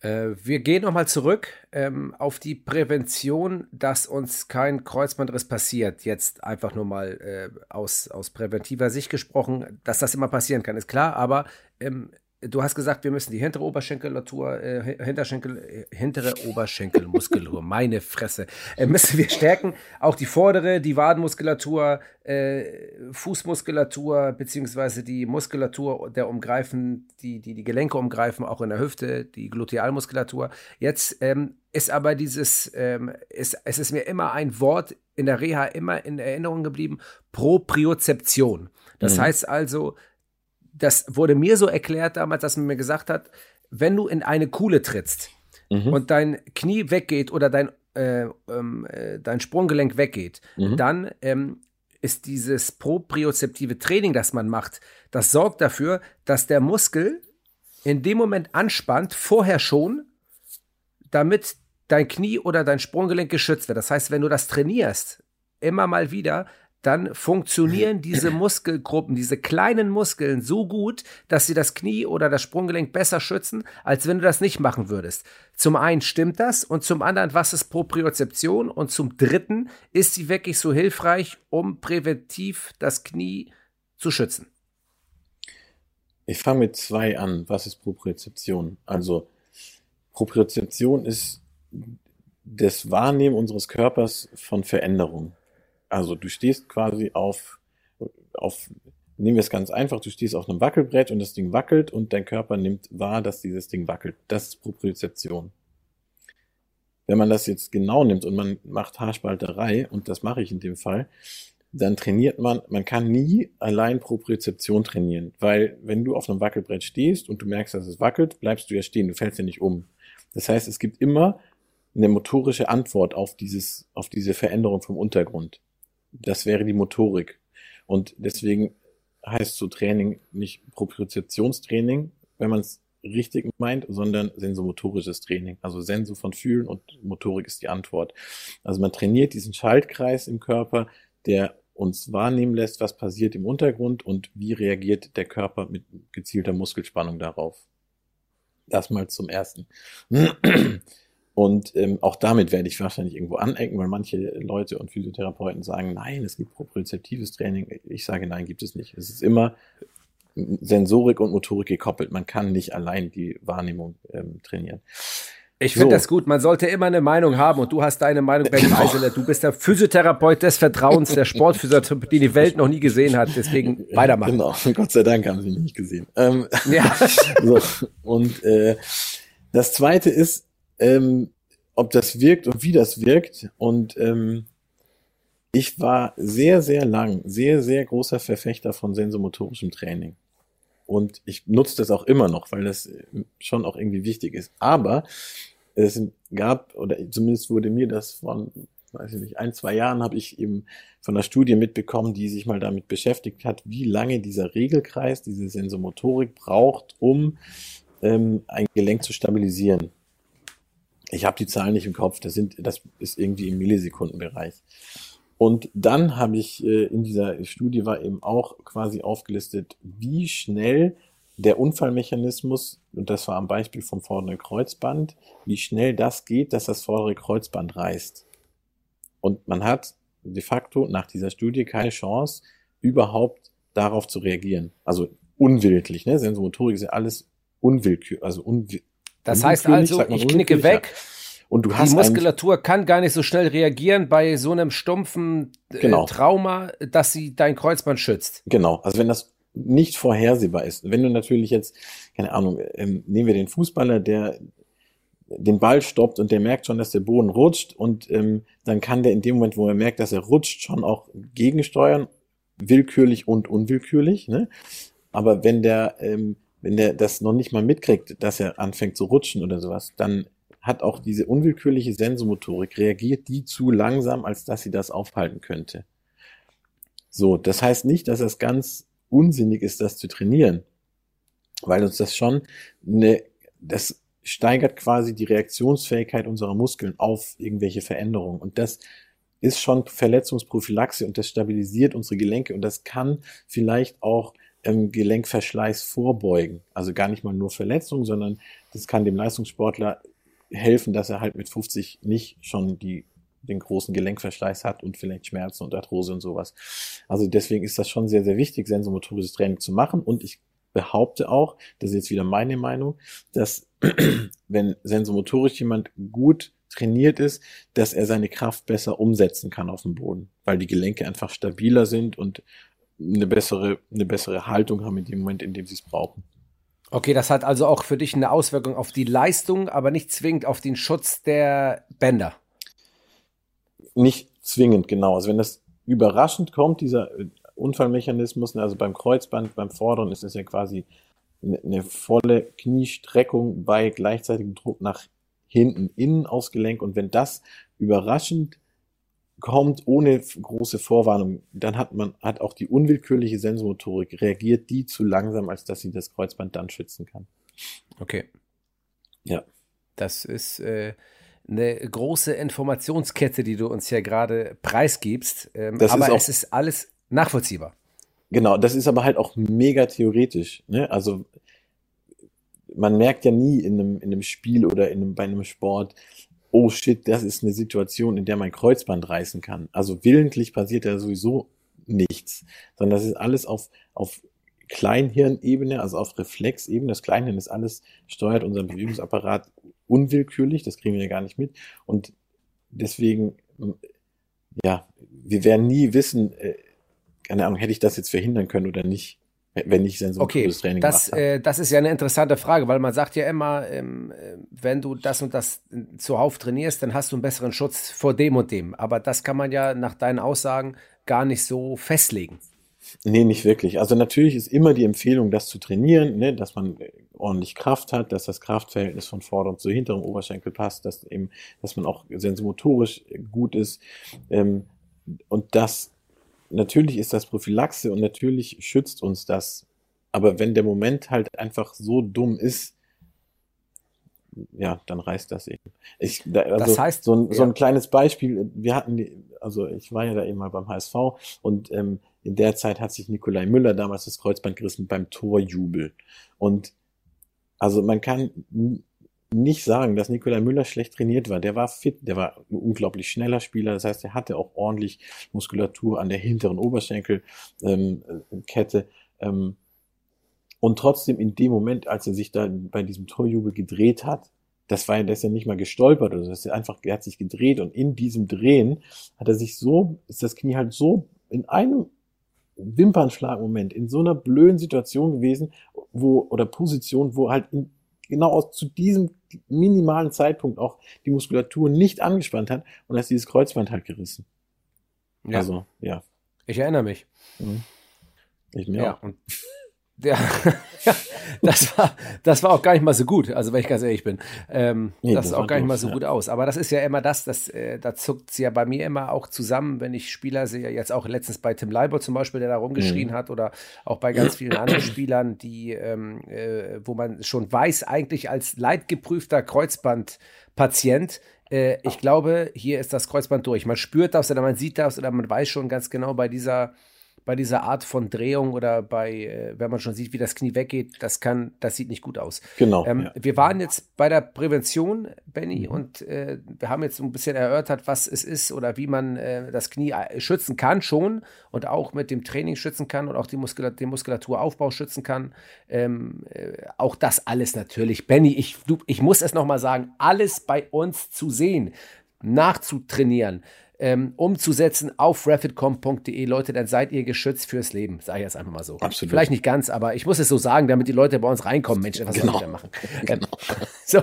Äh, wir gehen nochmal zurück ähm, auf die Prävention, dass uns kein Kreuzbandriss passiert. Jetzt einfach nur mal äh, aus, aus präventiver Sicht gesprochen, dass das immer passieren kann, ist klar, aber ähm, du hast gesagt, wir müssen die hintere Oberschenkelatur, äh, Hinterschenkel, äh, hintere Oberschenkelmuskulatur, meine Fresse, äh, müssen wir stärken. Auch die vordere, die Wadenmuskulatur, äh, Fußmuskulatur, beziehungsweise die Muskulatur der umgreifen, die, die die Gelenke umgreifen, auch in der Hüfte, die Glutealmuskulatur. Jetzt ähm, ist aber dieses, ähm, ist, es ist mir immer ein Wort in der Reha immer in Erinnerung geblieben, Propriozeption. Das mhm. heißt also, das wurde mir so erklärt damals, dass man mir gesagt hat, wenn du in eine Kuhle trittst mhm. und dein Knie weggeht oder dein, äh, ähm, äh, dein Sprunggelenk weggeht, mhm. dann ähm, ist dieses propriozeptive Training, das man macht, das sorgt dafür, dass der Muskel in dem Moment anspannt, vorher schon, damit dein Knie oder dein Sprunggelenk geschützt wird. Das heißt, wenn du das trainierst, immer mal wieder, dann funktionieren diese Muskelgruppen, diese kleinen Muskeln so gut, dass sie das Knie oder das Sprunggelenk besser schützen, als wenn du das nicht machen würdest. Zum einen stimmt das und zum anderen, was ist Propriozeption und zum dritten, ist sie wirklich so hilfreich, um präventiv das Knie zu schützen? Ich fange mit zwei an. Was ist Propriozeption? Also Propriozeption ist das Wahrnehmen unseres Körpers von Veränderungen. Also du stehst quasi auf, auf, nehmen wir es ganz einfach, du stehst auf einem Wackelbrett und das Ding wackelt und dein Körper nimmt wahr, dass dieses Ding wackelt. Das ist Propriozeption. Wenn man das jetzt genau nimmt und man macht Haarspalterei, und das mache ich in dem Fall, dann trainiert man, man kann nie allein Propriozeption trainieren, weil wenn du auf einem Wackelbrett stehst und du merkst, dass es wackelt, bleibst du ja stehen, du fällst ja nicht um. Das heißt, es gibt immer eine motorische Antwort auf dieses, auf diese Veränderung vom Untergrund das wäre die Motorik. Und deswegen heißt so Training nicht Propriozeptionstraining, wenn man es richtig meint, sondern sensomotorisches Training. Also Senso von Fühlen und Motorik ist die Antwort. Also man trainiert diesen Schaltkreis im Körper, der uns wahrnehmen lässt, was passiert im Untergrund und wie reagiert der Körper mit gezielter Muskelspannung darauf. Das mal zum ersten. Und ähm, auch damit werde ich wahrscheinlich irgendwo anecken, weil manche Leute und Physiotherapeuten sagen, nein, es gibt propriozeptives Training. Ich sage, nein, gibt es nicht. Es ist immer Sensorik und Motorik gekoppelt. Man kann nicht allein die Wahrnehmung ähm, trainieren. Ich finde so. das gut. Man sollte immer eine Meinung haben und du hast deine Meinung, Ben Eisele. Du bist der Physiotherapeut des Vertrauens, der Sportphysiotherapeut, die die Welt noch nie gesehen hat. Deswegen weitermachen. Genau. Gott sei Dank haben sie nicht gesehen. Ähm, ja. so. Und äh, das zweite ist, ähm, ob das wirkt und wie das wirkt. Und ähm, ich war sehr, sehr lang, sehr, sehr großer Verfechter von sensomotorischem Training. Und ich nutze das auch immer noch, weil das schon auch irgendwie wichtig ist. Aber es gab, oder zumindest wurde mir das von, weiß ich nicht, ein, zwei Jahren habe ich eben von einer Studie mitbekommen, die sich mal damit beschäftigt hat, wie lange dieser Regelkreis, diese Sensomotorik braucht, um ähm, ein Gelenk zu stabilisieren. Ich habe die Zahlen nicht im Kopf, das, sind, das ist irgendwie im Millisekundenbereich. Und dann habe ich äh, in dieser Studie war eben auch quasi aufgelistet, wie schnell der Unfallmechanismus, und das war am Beispiel vom vorderen Kreuzband, wie schnell das geht, dass das vordere Kreuzband reißt. Und man hat de facto nach dieser Studie keine Chance, überhaupt darauf zu reagieren. Also unwillentlich, ne? Sensomotorik ist ja alles unwillkürlich, also unwi Das heißt also, ich knicke weg. Und du hast die Muskulatur kann gar nicht so schnell reagieren bei so einem stumpfen äh, genau. Trauma, dass sie dein Kreuzband schützt. Genau. Also wenn das nicht vorhersehbar ist. Wenn du natürlich jetzt, keine Ahnung, ähm, nehmen wir den Fußballer, der den Ball stoppt und der merkt schon, dass der Boden rutscht und ähm, dann kann der in dem Moment, wo er merkt, dass er rutscht, schon auch gegensteuern, willkürlich und unwillkürlich. Ne? Aber wenn der, ähm, wenn der das noch nicht mal mitkriegt, dass er anfängt zu rutschen oder sowas, dann hat auch diese unwillkürliche Sensomotorik reagiert die zu langsam, als dass sie das aufhalten könnte. So, das heißt nicht, dass es ganz unsinnig ist, das zu trainieren, weil uns das schon eine, das steigert quasi die Reaktionsfähigkeit unserer Muskeln auf irgendwelche Veränderungen. Und das ist schon Verletzungsprophylaxe und das stabilisiert unsere Gelenke und das kann vielleicht auch ähm, Gelenkverschleiß vorbeugen. Also gar nicht mal nur Verletzungen, sondern das kann dem Leistungssportler helfen, dass er halt mit 50 nicht schon die den großen Gelenkverschleiß hat und vielleicht Schmerzen und Arthrose und sowas. Also deswegen ist das schon sehr, sehr wichtig, sensomotorisches Training zu machen. Und ich behaupte auch, das ist jetzt wieder meine Meinung, dass wenn sensomotorisch jemand gut trainiert ist, dass er seine Kraft besser umsetzen kann auf dem Boden, weil die Gelenke einfach stabiler sind und eine bessere, eine bessere Haltung haben in dem Moment, in dem sie es brauchen. Okay, das hat also auch für dich eine Auswirkung auf die Leistung, aber nicht zwingend auf den Schutz der Bänder. Nicht zwingend, genau. Also wenn das überraschend kommt, dieser Unfallmechanismus, also beim Kreuzband, beim Vorderen ist es ja quasi eine, eine volle Kniestreckung bei gleichzeitigem Druck nach hinten, innen aufs Gelenk. Und wenn das überraschend kommt, ohne große Vorwarnung, dann hat man, hat auch die unwillkürliche Sensomotorik reagiert die zu langsam, als dass sie das Kreuzband dann schützen kann. Okay. Ja. Das ist äh, eine große Informationskette, die du uns hier gerade preisgibst. Ähm, aber ist auch, es ist alles nachvollziehbar. Genau, das ist aber halt auch mega theoretisch. Ne? Also man merkt ja nie in einem, in einem Spiel oder in einem, bei einem Sport, oh shit, das ist eine Situation, in der mein Kreuzband reißen kann. Also willentlich passiert ja sowieso nichts, sondern das ist alles auf, auf Kleinhirnebene, also auf Reflexebene. Das Kleinhirn ist alles, steuert unseren Bewegungsapparat unwillkürlich, das kriegen wir ja gar nicht mit. Und deswegen, ja, wir werden nie wissen, äh, keine Ahnung, hätte ich das jetzt verhindern können oder nicht wenn ich dann so okay, ein Training das, äh, das ist ja eine interessante Frage, weil man sagt ja immer, ähm, äh, wenn du das und das zuhauf trainierst, dann hast du einen besseren Schutz vor dem und dem. Aber das kann man ja nach deinen Aussagen gar nicht so festlegen. Nee, nicht wirklich. Also natürlich ist immer die Empfehlung, das zu trainieren, ne, dass man ordentlich Kraft hat, dass das Kraftverhältnis von vorderem zu hinterem Oberschenkel passt, dass eben, dass man auch sensomotorisch gut ist. Ähm, und das natürlich ist das Prophylaxe und natürlich schützt uns das. Aber wenn der Moment halt einfach so dumm ist, ja, dann reißt das eben. Ich, da, also das heißt, so ein, so ein kleines Beispiel, wir hatten, also ich war ja da eben mal beim HSV und ähm, in der Zeit hat sich Nikolai Müller damals das Kreuzband gerissen beim Torjubel. Und also man kann nicht sagen, dass Nikolai Müller schlecht trainiert war. Der war fit, der war ein unglaublich schneller Spieler. Das heißt, er hatte auch ordentlich Muskulatur an der hinteren Oberschenkelkette. Ähm, ähm, und trotzdem in dem Moment, als er sich da bei diesem Torjubel gedreht hat, das war ja, der ist ja nicht mal gestolpert oder das ist einfach, er hat sich gedreht und in diesem Drehen hat er sich so, ist das Knie halt so in einem Wimpernschlagmoment in so einer blöden Situation gewesen, wo, oder Position, wo halt in, genau aus, zu diesem minimalen Zeitpunkt auch die Muskulatur nicht angespannt hat und da ist dieses Kreuzband halt gerissen. Ja. Also, ja. Ich erinnere mich. Mhm. Ich mir ja, auch. Ja, das war, das war auch gar nicht mal so gut, also wenn ich ganz ehrlich bin. Ähm, nee, das, das auch gar nicht mal so ja. gut aus. Aber das ist ja immer das, das äh, da zuckt es ja bei mir immer auch zusammen, wenn ich Spieler sehe, jetzt auch letztens bei Tim Leiber zum Beispiel, der da rumgeschrien mhm. hat, oder auch bei ganz vielen anderen Spielern, die, ähm, äh, wo man schon weiß, eigentlich als leidgeprüfter Kreuzbandpatient, äh, ich glaube, hier ist das Kreuzband durch. Man spürt das oder man sieht das oder man weiß schon ganz genau bei dieser bei dieser Art von Drehung oder bei, äh, wenn man schon sieht, wie das Knie weggeht, das kann, das sieht nicht gut aus. Genau. Ähm, ja. Wir waren jetzt bei der Prävention, Benny, mhm. und äh, wir haben jetzt ein bisschen erörtert, was es ist oder wie man äh, das Knie äh, schützen kann schon und auch mit dem Training schützen kann und auch die Muskulatur, den Muskulaturaufbau schützen kann. Ähm, äh, auch das alles natürlich. Benny, ich, du, ich muss es nochmal sagen, alles bei uns zu sehen, nachzutrainieren ähm, umzusetzen auf rapidcom.de, Leute, dann seid ihr geschützt fürs Leben. Sag ich jetzt einfach mal so. Absolut. Vielleicht nicht ganz, aber ich muss es so sagen, damit die Leute bei uns reinkommen. Mensch, was genau. soll ich da machen? Genau. so.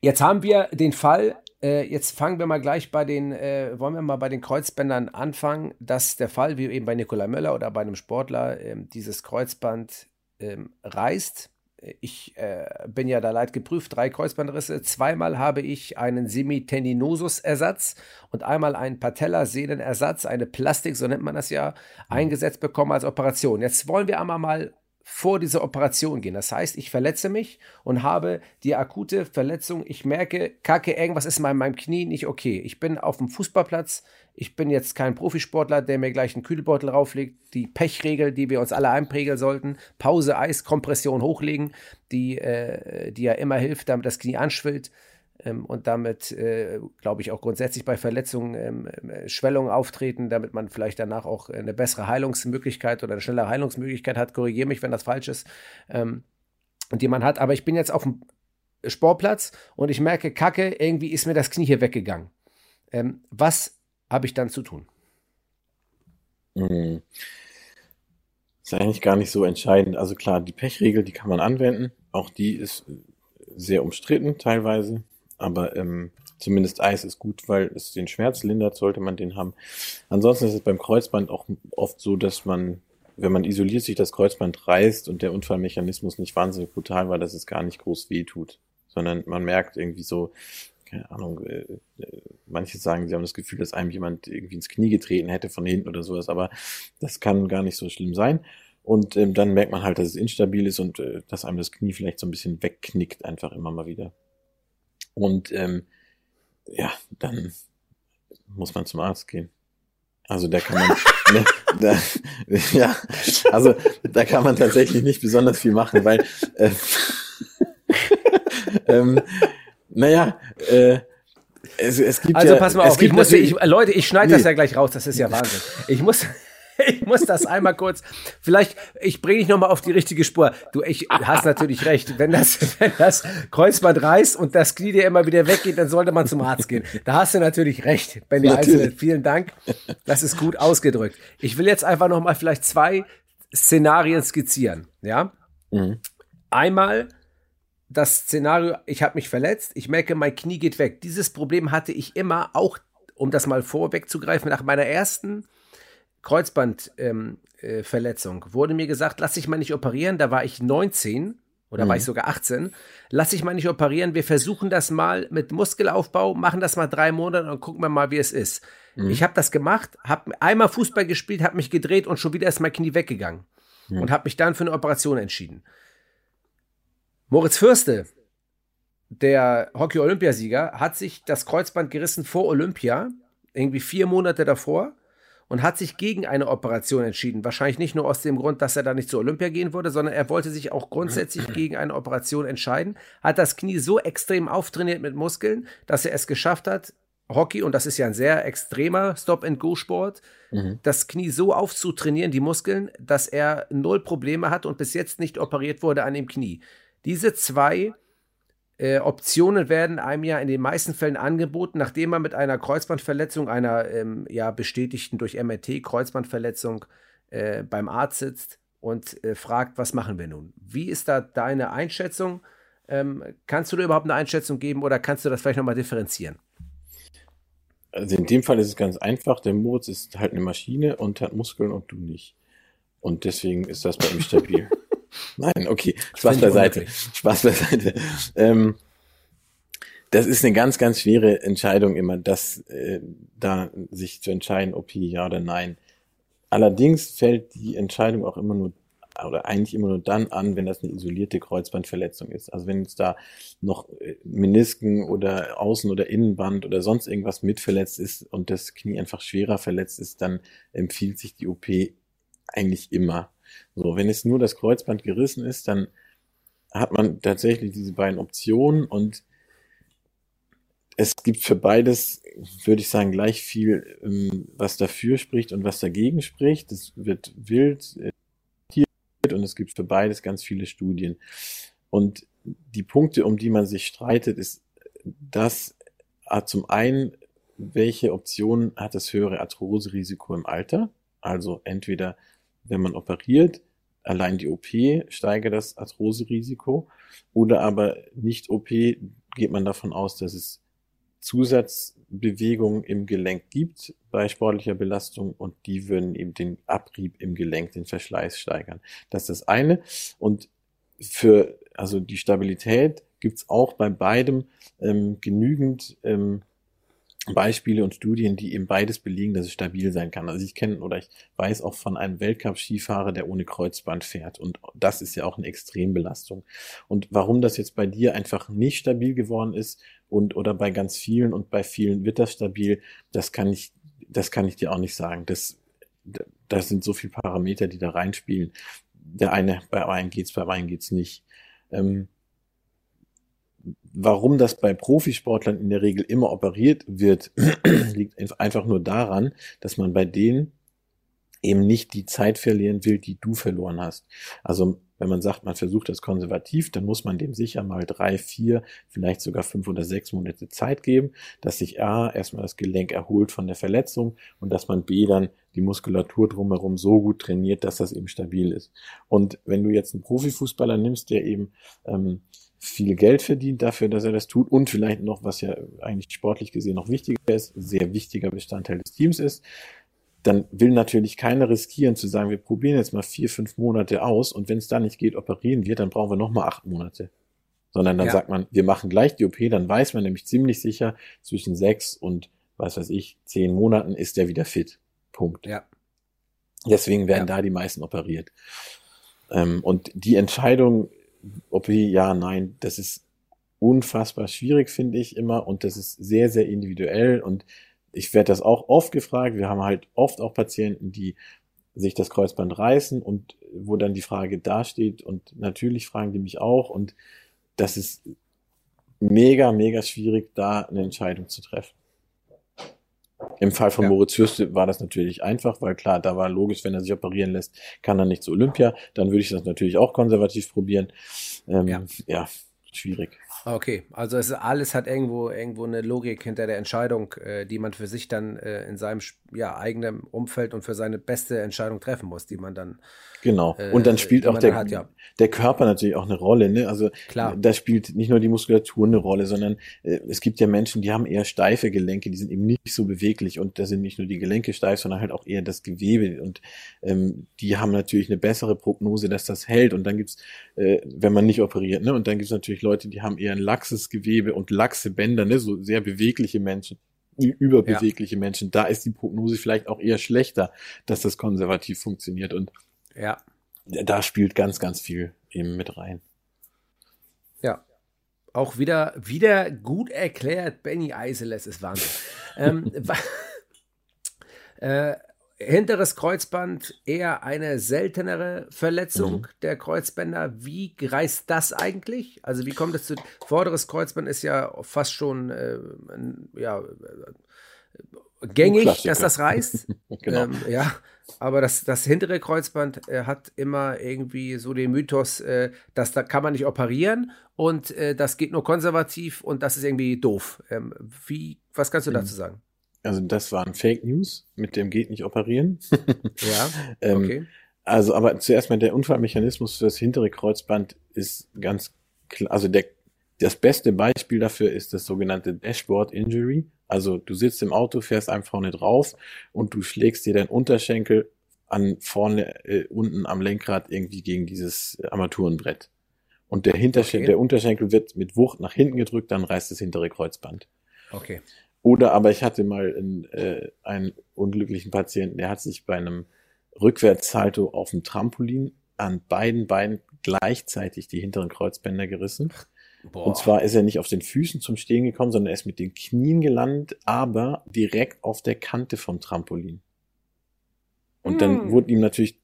jetzt haben wir den Fall, äh, jetzt fangen wir mal gleich bei den, äh, wollen wir mal bei den Kreuzbändern anfangen, dass der Fall, wie eben bei Nikolai Möller oder bei einem Sportler, äh, dieses Kreuzband ähm, reißt ich äh, bin ja da leid geprüft, drei Kreuzbandrisse. Zweimal habe ich einen Semitendinosus-Ersatz und einmal einen Patellasehnenersatz, eine Plastik, so nennt man das ja, eingesetzt bekommen als Operation. Jetzt wollen wir einmal mal vor dieser Operation gehen. Das heißt, ich verletze mich und habe die akute Verletzung. Ich merke, kacke, irgendwas ist in meinem Knie nicht okay. Ich bin auf dem Fußballplatz. Ich bin jetzt kein Profisportler, der mir gleich einen Kühlbeutel rauflegt. Die Pechregel, die wir uns alle einprägeln sollten. Pause, Eis, Kompression hochlegen, die, äh, die ja immer hilft, damit das Knie anschwillt ähm, und damit, äh, glaube ich, auch grundsätzlich bei Verletzungen ähm, äh, Schwellungen auftreten, damit man vielleicht danach auch eine bessere Heilungsmöglichkeit oder eine schnellere Heilungsmöglichkeit hat. Korrigiere mich, wenn das falsch ist. Ähm, die man hat. Aber ich bin jetzt auf dem Sportplatz und ich merke, Kacke, irgendwie ist mir das Knie hier weggegangen. Ähm, was habe ich dann zu tun? Hm. Ist eigentlich gar nicht so entscheidend. Also klar, die Pechregel, die kann man anwenden. Auch die ist sehr umstritten teilweise aber ähm, zumindest Eis ist gut, weil es den Schmerz lindert, sollte man den haben. Ansonsten ist es beim Kreuzband auch oft so, dass man, wenn man isoliert sich das Kreuzband reißt und der Unfallmechanismus nicht wahnsinnig brutal war, dass es gar nicht groß weh tut, sondern man merkt irgendwie so, keine Ahnung, äh, äh, manche sagen, sie haben das Gefühl, dass einem jemand irgendwie ins Knie getreten hätte von hinten oder sowas, aber das kann gar nicht so schlimm sein. Und ähm, dann merkt man halt, dass es instabil ist und äh, dass einem das Knie vielleicht so ein bisschen wegknickt, einfach immer mal wieder. Und ähm, ja, dann muss man zum Arzt gehen. Also da kann man, ne, da, ja, also da kann man tatsächlich nicht besonders viel machen, weil, äh, ähm, naja, äh, es, es gibt also ja, pass mal auf, ich muss, ich, Leute, ich schneide nee. das ja gleich raus, das ist ja Wahnsinn. Ich muss, ich muss das einmal kurz, vielleicht, ich bringe dich nochmal auf die richtige Spur. Du, ich hast natürlich recht. Wenn das, wenn das Kreuzband reißt und das Knie dir immer wieder weggeht, dann sollte man zum Arzt gehen. Da hast du natürlich recht, Benny Einzelne. Vielen Dank. Das ist gut ausgedrückt. Ich will jetzt einfach nochmal vielleicht zwei Szenarien skizzieren, ja? Mhm. Einmal, das Szenario, ich habe mich verletzt, ich merke, mein Knie geht weg. Dieses Problem hatte ich immer, auch um das mal vorwegzugreifen, nach meiner ersten Kreuzbandverletzung ähm, äh, wurde mir gesagt, lass dich mal nicht operieren. Da war ich 19 oder mhm. war ich sogar 18. Lass dich mal nicht operieren. Wir versuchen das mal mit Muskelaufbau, machen das mal drei Monate und gucken wir mal, wie es ist. Mhm. Ich habe das gemacht, habe einmal Fußball gespielt, habe mich gedreht und schon wieder ist mein Knie weggegangen mhm. und habe mich dann für eine Operation entschieden. Moritz Fürste, der Hockey-Olympiasieger, hat sich das Kreuzband gerissen vor Olympia, irgendwie vier Monate davor und hat sich gegen eine Operation entschieden. Wahrscheinlich nicht nur aus dem Grund, dass er da nicht zur Olympia gehen würde, sondern er wollte sich auch grundsätzlich gegen eine Operation entscheiden. Hat das Knie so extrem auftrainiert mit Muskeln, dass er es geschafft hat, Hockey, und das ist ja ein sehr extremer Stop-and-Go-Sport, mhm. das Knie so aufzutrainieren, die Muskeln, dass er null Probleme hat und bis jetzt nicht operiert wurde an dem Knie. Diese zwei äh, Optionen werden einem ja in den meisten Fällen angeboten, nachdem man mit einer Kreuzbandverletzung, einer ähm, ja bestätigten durch MRT Kreuzbandverletzung äh, beim Arzt sitzt und äh, fragt, was machen wir nun? Wie ist da deine Einschätzung? Ähm, kannst du dir überhaupt eine Einschätzung geben oder kannst du das vielleicht nochmal differenzieren? Also in dem Fall ist es ganz einfach. Der Moritz ist halt eine Maschine und hat Muskeln und du nicht. Und deswegen ist das bei ihm stabil. Nein, okay. Spaß beiseite. Spaß beiseite. Ähm, das ist eine ganz, ganz schwere Entscheidung immer, das äh, da sich zu entscheiden, ob ja oder nein. Allerdings fällt die Entscheidung auch immer nur oder eigentlich immer nur dann an, wenn das eine isolierte Kreuzbandverletzung ist. Also wenn jetzt da noch äh, Menisken oder Außen- oder Innenband oder sonst irgendwas mit verletzt ist und das Knie einfach schwerer verletzt ist, dann empfiehlt sich die OP eigentlich immer. So, wenn es nur das Kreuzband gerissen ist, dann hat man tatsächlich diese beiden Optionen und es gibt für beides, würde ich sagen, gleich viel, ähm, was dafür spricht und was dagegen spricht. Es wird wild äh, und es gibt für beides ganz viele Studien. Und die Punkte, um die man sich streitet, ist das zum einen, welche Option hat das höhere Arthroserisiko im Alter? Also entweder, wenn man operiert, allein die OP steigert das Arthroserisiko oder aber nicht OP geht man davon aus, dass es Zusatzbewegungen im Gelenk gibt bei sportlicher Belastung und die würden eben den Abrieb im Gelenk, den Verschleiß steigern. Das ist das eine. Und für also die Stabilität gibt's auch bei beidem ähm, genügend ähm, Beispiele und Studien, die eben beides belegen, dass es stabil sein kann. Also ich kenne oder ich weiß auch von einem Weltcup-Skifahrer, der ohne Kreuzband fährt. Und das ist ja auch eine Extrembelastung. Und warum das jetzt bei dir einfach nicht stabil geworden ist und oder bei ganz vielen und bei vielen wird das stabil, das kann ich, das kann ich dir auch nicht sagen. Das, das sind so viele Parameter, die da reinspielen. Der eine, bei einem geht's, bei einem geht's nicht. Ähm, Warum das bei Profisportlern in der Regel immer operiert wird, liegt einfach nur daran, dass man bei denen eben nicht die Zeit verlieren will, die du verloren hast. Also wenn man sagt, man versucht das konservativ, dann muss man dem sicher mal drei, vier, vielleicht sogar fünf oder sechs Monate Zeit geben, dass sich A, erstmal das Gelenk erholt von der Verletzung und dass man B, dann die Muskulatur drumherum so gut trainiert, dass das eben stabil ist. Und wenn du jetzt einen Profifußballer nimmst, der eben ähm, viel Geld verdient dafür, dass er das tut und vielleicht noch, was ja eigentlich sportlich gesehen noch wichtiger ist, sehr wichtiger Bestandteil des Teams ist, dann will natürlich keiner riskieren zu sagen, wir probieren jetzt mal vier, fünf Monate aus und wenn es da nicht geht, operieren wir, dann brauchen wir noch mal acht Monate. Sondern dann ja. sagt man, wir machen gleich die OP, dann weiß man nämlich ziemlich sicher, zwischen sechs und, was weiß ich, zehn Monaten ist der wieder fit. Punkt. Ja. Deswegen werden ja. da die meisten operiert. Ähm, und die Entscheidung ob wie, ja, nein, das ist unfassbar schwierig, finde ich immer. Und das ist sehr, sehr individuell. Und ich werde das auch oft gefragt. Wir haben halt oft auch Patienten, die sich das Kreuzband reißen und wo dann die Frage dasteht. Und natürlich fragen die mich auch. Und das ist mega, mega schwierig, da eine Entscheidung zu treffen. Im Fall von ja. Moritz Fürste war das natürlich einfach, weil klar, da war logisch, wenn er sich operieren lässt, kann er nicht zu Olympia. Dann würde ich das natürlich auch konservativ probieren. Ähm, ja. ja, schwierig. Okay, also es ist, alles hat irgendwo irgendwo eine Logik hinter der Entscheidung, äh, die man für sich dann äh, in seinem ja, eigenen Umfeld und für seine beste Entscheidung treffen muss, die man dann Genau. Äh, und dann spielt auch der, hat, ja. der Körper natürlich auch eine Rolle. Ne? Also Klar. da spielt nicht nur die Muskulatur eine Rolle, sondern äh, es gibt ja Menschen, die haben eher steife Gelenke, die sind eben nicht so beweglich und da sind nicht nur die Gelenke steif, sondern halt auch eher das Gewebe und ähm, die haben natürlich eine bessere Prognose, dass das hält. Und dann gibt's, äh, wenn man nicht operiert, ne? Und dann gibt's natürlich Leute, die haben eher ein laxes Gewebe und laxe Bänder, ne? so sehr bewegliche Menschen überbewegliche ja. Menschen, da ist die Prognose vielleicht auch eher schlechter, dass das konservativ funktioniert. Und ja. Da spielt ganz, ganz viel eben mit rein. Ja. Auch wieder, wieder gut erklärt, Benny Eiseles ist Wahnsinn. ähm, äh, hinteres Kreuzband eher eine seltenere Verletzung mhm. der Kreuzbänder. Wie reißt das eigentlich? Also wie kommt es zu vorderes Kreuzband ist ja fast schon äh, ja gängig, dass das reißt. genau. Ähm, ja, aber das, das hintere Kreuzband äh, hat immer irgendwie so den Mythos, äh, dass da kann man nicht operieren und äh, das geht nur konservativ und das ist irgendwie doof. Ähm, wie, was kannst du dazu mhm. sagen? Also das waren Fake News, mit dem geht nicht operieren. ja, ähm, okay. Also, aber zuerst mal der Unfallmechanismus für das hintere Kreuzband ist ganz klar, also der, das beste Beispiel dafür ist das sogenannte Dashboard Injury. Also du sitzt im Auto, fährst einfach vorne drauf und du schlägst dir deinen Unterschenkel an vorne äh, unten am Lenkrad irgendwie gegen dieses Armaturenbrett. Und der Hinterschenkel, okay. der Unterschenkel wird mit Wucht nach hinten gedrückt, dann reißt das hintere Kreuzband. Okay. Oder aber ich hatte mal einen, äh, einen unglücklichen Patienten, der hat sich bei einem Rückwärtssalto auf dem Trampolin an beiden Beinen gleichzeitig die hinteren Kreuzbänder gerissen. Boah. Und zwar ist er nicht auf den Füßen zum Stehen gekommen, sondern er ist mit den Knien gelandet, aber direkt auf der Kante vom Trampolin. Und mm. dann hm. wurden ihm natürlich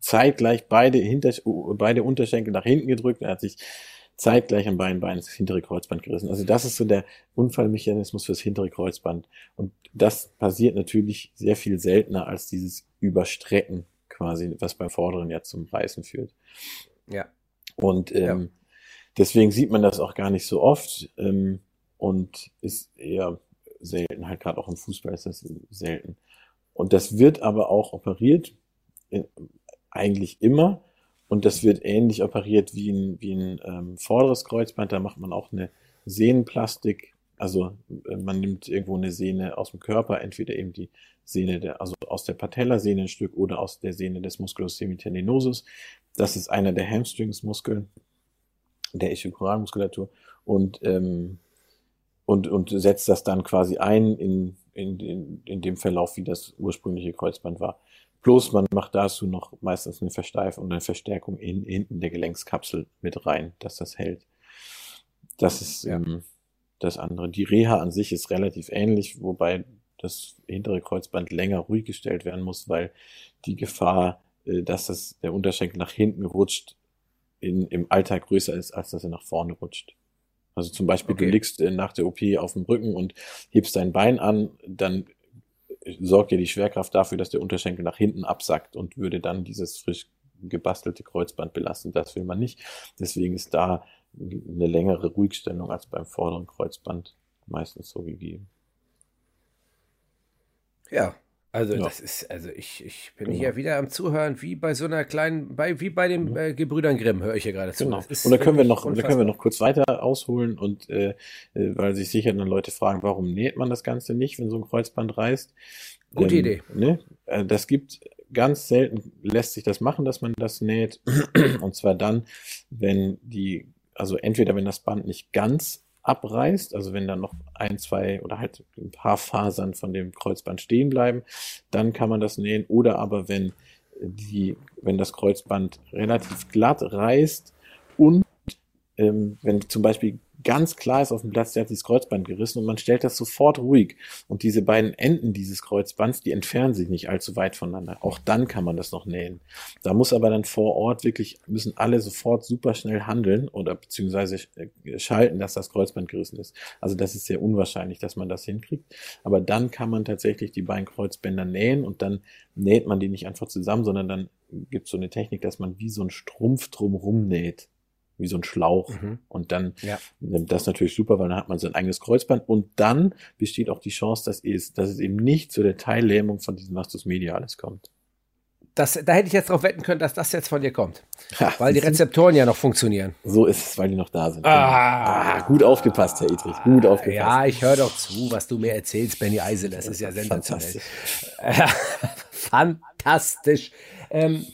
zeitgleich beide, hinter, beide Unterschenkel nach hinten gedrückt. Er hat sich zeitgleich am beiden Beinen das hintere Kreuzband gerissen. Also das ist so der Unfallmechanismus fürs hintere Kreuzband. Und das passiert natürlich sehr viel seltener als dieses Überstrecken quasi, was beim vorderen ja zum Reißen führt. Ja. Und ähm, ja. deswegen sieht man das auch gar nicht so oft ähm, und ist eher selten, halt gerade auch im Fußball ist das selten. Und das wird aber auch operiert, äh, eigentlich immer. Und das wird ähnlich operiert wie ein, wie ein ähm, vorderes Kreuzband. Da macht man auch eine Sehnenplastik. Also äh, man nimmt irgendwo eine Sehne aus dem Körper, entweder eben die Sehne der, also aus der Patellasehne ein Stück oder aus der Sehne des Musculus semitendinosus. Das ist einer der Hamstringsmuskeln der Ischikoralmuskulatur und, ähm, und, und setzt das dann quasi ein in, in, in, in dem Verlauf, wie das ursprüngliche Kreuzband war. Plus man macht dazu noch meistens eine Versteifung und eine Verstärkung in, hinten der Gelenkskapsel mit rein, dass das hält. Das ist ähm, das andere. Die Reha an sich ist relativ ähnlich, wobei das hintere Kreuzband länger ruhig gestellt werden muss, weil die Gefahr, äh, dass das, der Unterschenkel nach hinten rutscht, in, im Alltag größer ist, als dass er nach vorne rutscht. Also zum Beispiel, okay. du liegst äh, nach der OP auf dem Rücken und hebst dein Bein an, dann sorgt ja die Schwerkraft dafür, dass der Unterschenkel nach hinten absackt und würde dann dieses frisch gebastelte Kreuzband belasten. Das will man nicht. Deswegen ist da eine längere Ruhigstellung als beim vorderen Kreuzband meistens so gegeben. Ja, also ja. das ist, also ich, ich bin genau. hier wieder am Zuhören, wie bei so einer kleinen, bei, wie bei den äh, Gebrüdern Grimm, höre ich hier gerade zu. Genau. Und da können wir noch, da können wir noch kurz weiter ausholen und äh, äh, weil sich sicher dann Leute fragen, warum näht man das Ganze nicht, wenn so ein Kreuzband reißt. Gute ähm, Idee. Ne? Äh, das gibt ganz selten lässt sich das machen, dass man das näht. Und zwar dann, wenn die, also entweder wenn das Band nicht ganz abreißt, also wenn dann noch ein, zwei oder halt ein paar Fasern von dem Kreuzband stehen bleiben, dann kann man das nähen. Oder aber wenn die, wenn das Kreuzband relativ glatt reißt und ähm, wenn zum Beispiel ganz klar ist auf dem Platz, der hat dieses Kreuzband gerissen und man stellt das sofort ruhig. Und diese beiden Enden dieses Kreuzbands, die entfernen sich nicht allzu weit voneinander. Auch dann kann man das noch nähen. Da muss aber dann vor Ort wirklich, müssen alle sofort super schnell handeln oder beziehungsweise äh, schalten, dass das Kreuzband gerissen ist. Also das ist sehr unwahrscheinlich, dass man das hinkriegt. Aber dann kann man tatsächlich die beiden Kreuzbänder nähen und dann näht man die nicht einfach zusammen, sondern dann gibt es so eine Technik, dass man wie so ein Strumpf drumrum näht wie so ein Schlauch. Mhm. Und dann ja. nimmt das natürlich super, weil dann hat man sein eigenes Kreuzband. Und dann besteht auch die Chance, dass es, dass es eben nicht zu der Teillähmung von diesem Vastus medialis kommt. Das, da hätte ich jetzt darauf wetten können, dass das jetzt von dir kommt. Ja, weil die Rezeptoren ja noch funktionieren. So ist es, weil die noch da sind. Ah, ah gut aufgepasst, Herr Edrich. Gut aufgepasst. Ja, ich höre doch zu, was du mir erzählst, Benny Eisel. Das ist ja sensationell. Fantastisch. Fantastisch. Ähm,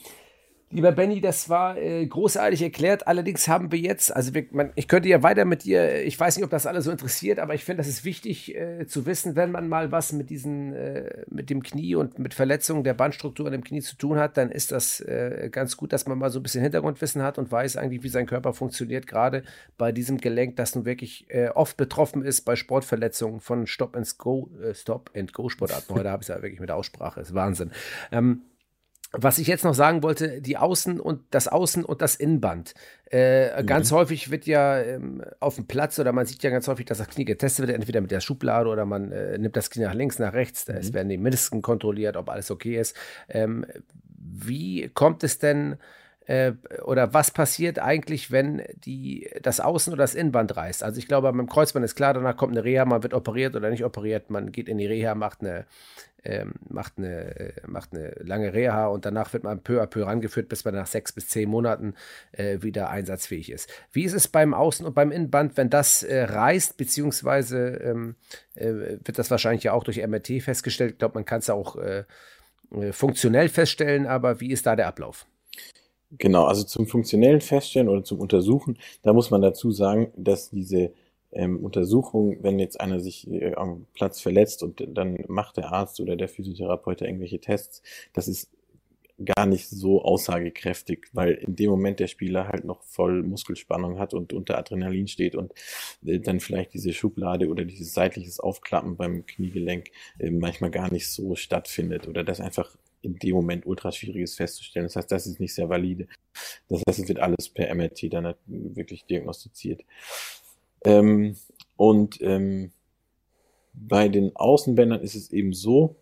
Lieber Benny, das war äh, großartig erklärt. Allerdings haben wir jetzt, also wir, man, ich könnte ja weiter mit dir, ich weiß nicht, ob das alle so interessiert, aber ich finde, das ist wichtig äh, zu wissen, wenn man mal was mit diesen, äh, mit dem Knie und mit Verletzungen der Bandstruktur in dem Knie zu tun hat, dann ist das äh, ganz gut, dass man mal so ein bisschen Hintergrundwissen hat und weiß eigentlich, wie sein Körper funktioniert, gerade bei diesem Gelenk, das nun wirklich äh, oft betroffen ist bei Sportverletzungen von Stop and Go, äh, Stop and Go Sportarten. Heute habe ich es ja wirklich mit der Aussprache, ist Wahnsinn. Ähm, was ich jetzt noch sagen wollte, die Außen- und das Außen- und das Innenband. Äh, mhm. Ganz häufig wird ja ähm, auf dem Platz oder man sieht ja ganz häufig, dass das Knie getestet wird, entweder mit der Schublade oder man äh, nimmt das Knie nach links, nach rechts. Mhm. Es werden die Mindestens kontrolliert, ob alles okay ist. Ähm, wie kommt es denn äh, oder was passiert eigentlich, wenn die, das Außen- oder das Innenband reißt? Also ich glaube, beim Kreuzband ist klar, danach kommt eine Reha, man wird operiert oder nicht operiert, man geht in die Reha, macht eine ähm, macht, eine, äh, macht eine lange Reha und danach wird man peu à peu rangeführt, bis man nach sechs bis zehn Monaten äh, wieder einsatzfähig ist. Wie ist es beim Außen- und beim Innenband, wenn das äh, reißt, beziehungsweise ähm, äh, wird das wahrscheinlich ja auch durch MRT festgestellt? Ich glaube, man kann es auch äh, äh, funktionell feststellen, aber wie ist da der Ablauf? Genau, also zum funktionellen Feststellen oder zum Untersuchen, da muss man dazu sagen, dass diese ähm, Untersuchung, wenn jetzt einer sich äh, am Platz verletzt und dann macht der Arzt oder der Physiotherapeut irgendwelche Tests, das ist gar nicht so aussagekräftig, weil in dem Moment der Spieler halt noch voll Muskelspannung hat und unter Adrenalin steht und äh, dann vielleicht diese Schublade oder dieses seitliches Aufklappen beim Kniegelenk äh, manchmal gar nicht so stattfindet oder das einfach in dem Moment ultra schwierig ist festzustellen. Das heißt, das ist nicht sehr valide. Das heißt, es wird alles per MRT dann wirklich diagnostiziert. Ähm, und ähm, bei den Außenbändern ist es eben so,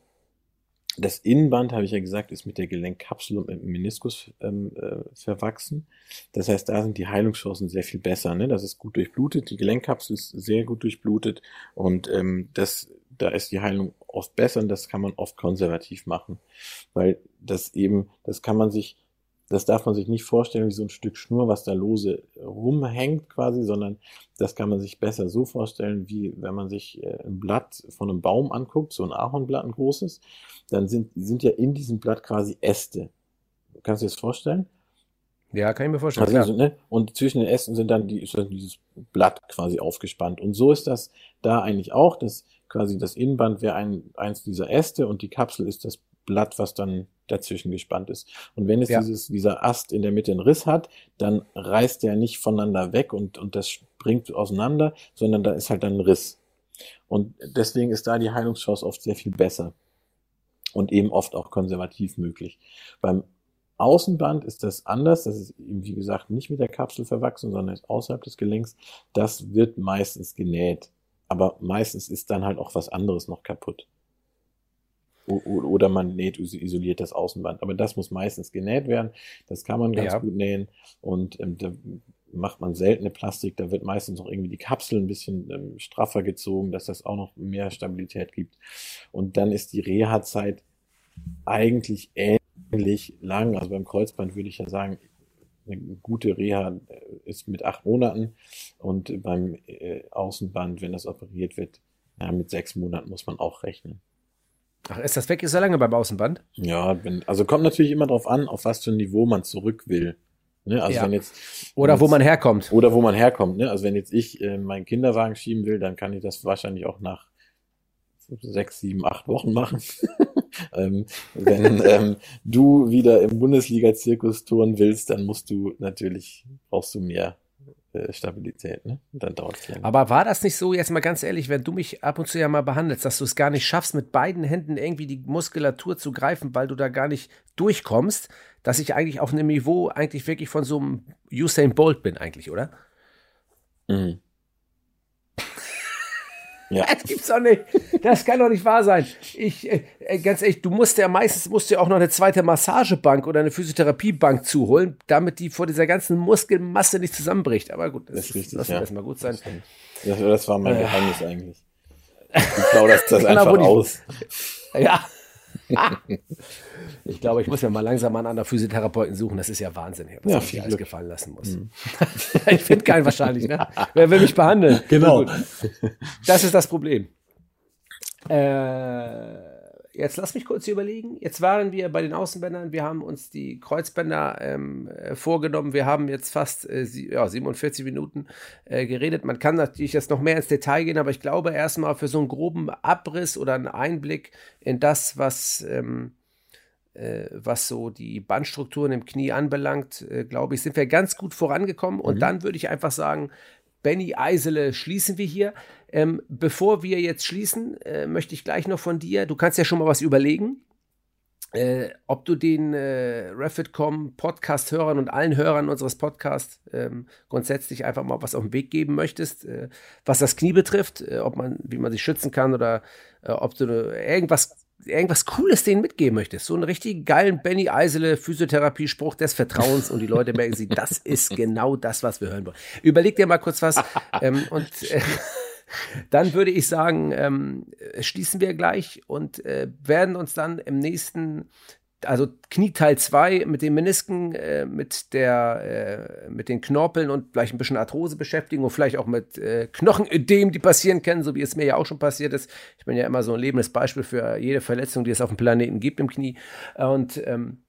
das Innenband, habe ich ja gesagt, ist mit der Gelenkkapsel und mit dem Meniskus ähm, äh, verwachsen. Das heißt, da sind die Heilungschancen sehr viel besser. Ne? Das ist gut durchblutet, die Gelenkkapsel ist sehr gut durchblutet und ähm, das, da ist die Heilung oft besser und das kann man oft konservativ machen, weil das eben, das kann man sich das darf man sich nicht vorstellen wie so ein Stück Schnur, was da lose rumhängt quasi, sondern das kann man sich besser so vorstellen, wie wenn man sich äh, ein Blatt von einem Baum anguckt, so ein Ahornblatt, ein großes, dann sind, sind ja in diesem Blatt quasi Äste. Kannst du dir das vorstellen? Ja, kann ich mir vorstellen. Also, ne? Und zwischen den Ästen sind dann die, ist dann dieses Blatt quasi aufgespannt. Und so ist das da eigentlich auch, dass quasi das Innenband wäre ein, eins dieser Äste und die Kapsel ist das Blatt, was dann dazwischen gespannt ist. Und wenn es ja. dieses, dieser Ast in der Mitte einen Riss hat, dann reißt der nicht voneinander weg und, und das springt auseinander, sondern da ist halt dann ein Riss. Und deswegen ist da die Heilungschance oft sehr viel besser und eben oft auch konservativ möglich. Beim Außenband ist das anders. Das ist eben, wie gesagt, nicht mit der Kapsel verwachsen, sondern ist außerhalb des Gelenks. Das wird meistens genäht. Aber meistens ist dann halt auch was anderes noch kaputt. Oder man näht, isoliert das Außenband. Aber das muss meistens genäht werden. Das kann man ganz ja. gut nähen. Und ähm, da macht man seltene Plastik. Da wird meistens noch irgendwie die Kapsel ein bisschen ähm, straffer gezogen, dass das auch noch mehr Stabilität gibt. Und dann ist die Reha-Zeit eigentlich ähnlich lang. Also beim Kreuzband würde ich ja sagen, eine gute Reha äh, ist mit acht Monaten und beim äh, Außenband, wenn das operiert wird, ja, mit sechs Monaten muss man auch rechnen. Ach, ist das weg? Ist er lange beim Außenband? Ja, wenn, also kommt natürlich immer darauf an, auf was für ein Niveau man zurück will. Ne? Also ja. wenn jetzt oder wenn wo man herkommt. Oder wo man herkommt. Ne? Also wenn jetzt ich äh, meinen Kinderwagen schieben will, dann kann ich das wahrscheinlich auch nach sechs, sieben, acht Wochen machen. ähm, wenn ähm, du wieder im Bundesliga-Zirkus touren willst, dann musst du natürlich brauchst du mehr äh, Stabilität, ne? Dann dauert es länger. Aber war das nicht so, jetzt mal ganz ehrlich, wenn du mich ab und zu ja mal behandelst, dass du es gar nicht schaffst, mit beiden Händen irgendwie die Muskulatur zu greifen, weil du da gar nicht durchkommst, dass ich eigentlich auf einem Niveau eigentlich wirklich von so einem Usain Bolt bin, eigentlich, oder? Mhm. Ja. Das gibt's doch nicht. Das kann doch nicht wahr sein. Ich, äh, äh, ganz ehrlich, du musst ja meistens musst ja auch noch eine zweite Massagebank oder eine Physiotherapiebank zuholen, damit die vor dieser ganzen Muskelmasse nicht zusammenbricht. Aber gut, das, das ist richtig. Lass ja. erstmal gut sein. Das, das war mein äh. Geheimnis eigentlich. Du plauderst das einfach aus. Ja. ich glaube, ich muss mir mal langsam einen anderen Physiotherapeuten suchen. Das ist ja Wahnsinn, was ja, ich mir alles gefallen lassen muss. Mhm. ich finde keinen wahrscheinlich. Ne? Wer will mich behandeln? Genau. Das ist das Problem. Äh, jetzt lass mich kurz überlegen. Jetzt waren wir bei den Außenbändern. Wir haben uns die Kreuzbänder ähm, äh, vorgenommen. Wir haben jetzt fast äh, ja, 47 Minuten äh, geredet. Man kann natürlich jetzt noch mehr ins Detail gehen, aber ich glaube erstmal für so einen groben Abriss oder einen Einblick in das, was, ähm, äh, was so die Bandstrukturen im Knie anbelangt, äh, glaube ich, sind wir ganz gut vorangekommen. Und mhm. dann würde ich einfach sagen, Benny Eisele schließen wir hier. Ähm, bevor wir jetzt schließen, äh, möchte ich gleich noch von dir, du kannst ja schon mal was überlegen, äh, ob du den äh, Refit.com Podcast-Hörern und allen Hörern unseres Podcasts ähm, grundsätzlich einfach mal was auf den Weg geben möchtest, äh, was das Knie betrifft, äh, ob man, wie man sich schützen kann oder äh, ob du irgendwas irgendwas Cooles denen mitgeben möchtest. So einen richtig geilen Benny Eisele Physiotherapie-Spruch des Vertrauens und die Leute merken sich, das ist genau das, was wir hören wollen. Überleg dir mal kurz was ähm, und äh, dann würde ich sagen, ähm, schließen wir gleich und äh, werden uns dann im nächsten also Knieteil 2 mit den Menisken, äh, mit der, äh, mit den Knorpeln und vielleicht ein bisschen Arthrose beschäftigen und vielleicht auch mit äh, Knochenödem, die passieren können, so wie es mir ja auch schon passiert ist. Ich bin ja immer so ein lebendes Beispiel für jede Verletzung, die es auf dem Planeten gibt im Knie. Und ähm,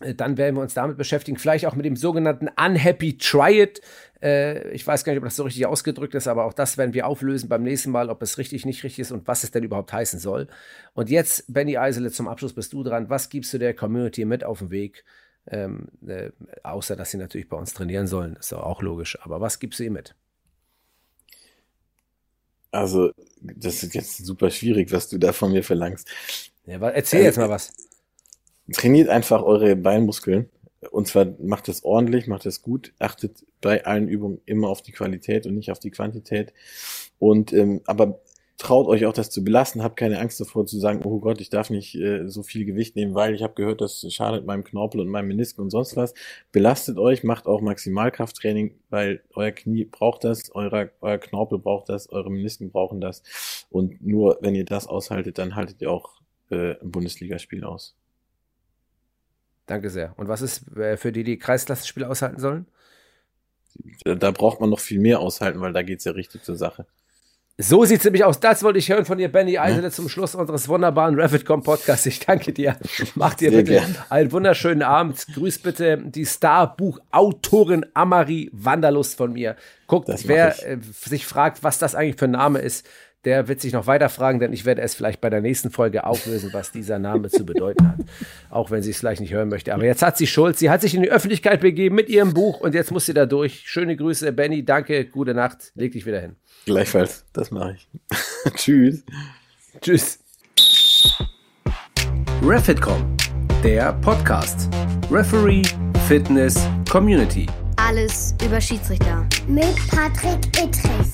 Äh, dann werden wir uns damit beschäftigen, vielleicht auch mit dem sogenannten Unhappy Triad. Äh, ich weiß gar nicht, ob das so richtig ausgedrückt ist, aber auch das werden wir auflösen beim nächsten Mal, ob es richtig, nicht richtig ist und was es denn überhaupt heißen soll. Und jetzt, Benny Eisele, zum Abschluss bist du dran. Was gibst du der Community mit auf den Weg? Ähm, äh, außer, dass sie natürlich bei uns trainieren sollen, ist auch logisch. Aber was gibst du ihr mit? Also, das ist jetzt super schwierig, was du da von mir verlangst. Ja, erzähl äh, jetzt mal was. Trainiert einfach eure Beinmuskeln. Und zwar macht es ordentlich, macht es gut, achtet bei allen Übungen immer auf die Qualität und nicht auf die Quantität. Und ähm, aber traut euch auch das zu belassen, habt keine Angst davor zu sagen, oh Gott, ich darf nicht äh, so viel Gewicht nehmen, weil ich habe gehört, das schadet meinem Knorpel und meinem Menisken und sonst was. Belastet euch, macht auch Maximalkrafttraining, weil euer Knie braucht das, euer, euer Knorpel braucht das, eure Menisken brauchen das. Und nur wenn ihr das aushaltet, dann haltet ihr auch äh, ein Bundesligaspiel aus. Danke sehr. Und was ist äh, für die, die Kreisklassenspiele aushalten sollen? Da braucht man noch viel mehr aushalten, weil da geht's ja richtig zur Sache. So sieht's nämlich aus. Das wollte ich hören von dir, Benny Eisele, zum Schluss unseres wunderbaren Revitcom Podcasts. Ich danke dir. Mach dir Sehr bitte gern. einen wunderschönen Abend. Grüß bitte die Starbuchautorin Amari Wanderlust von mir. Guckt, wer äh, sich fragt, was das eigentlich für ein Name ist, der wird sich noch weiter fragen, denn ich werde es vielleicht bei der nächsten Folge auflösen, was dieser Name zu bedeuten hat. Auch wenn sie es vielleicht nicht hören möchte. Aber jetzt hat sie Schuld. Sie hat sich in die Öffentlichkeit begeben mit ihrem Buch und jetzt muss sie da durch. Schöne Grüße, Benny. Danke, gute Nacht. Leg dich wieder hin. Gleichfalls, das mache ich. Tschüss. Tschüss. Refitcom, der Podcast. Referee, Fitness, Community. Alles über Schiedsrichter. Mit Patrick Ittrich.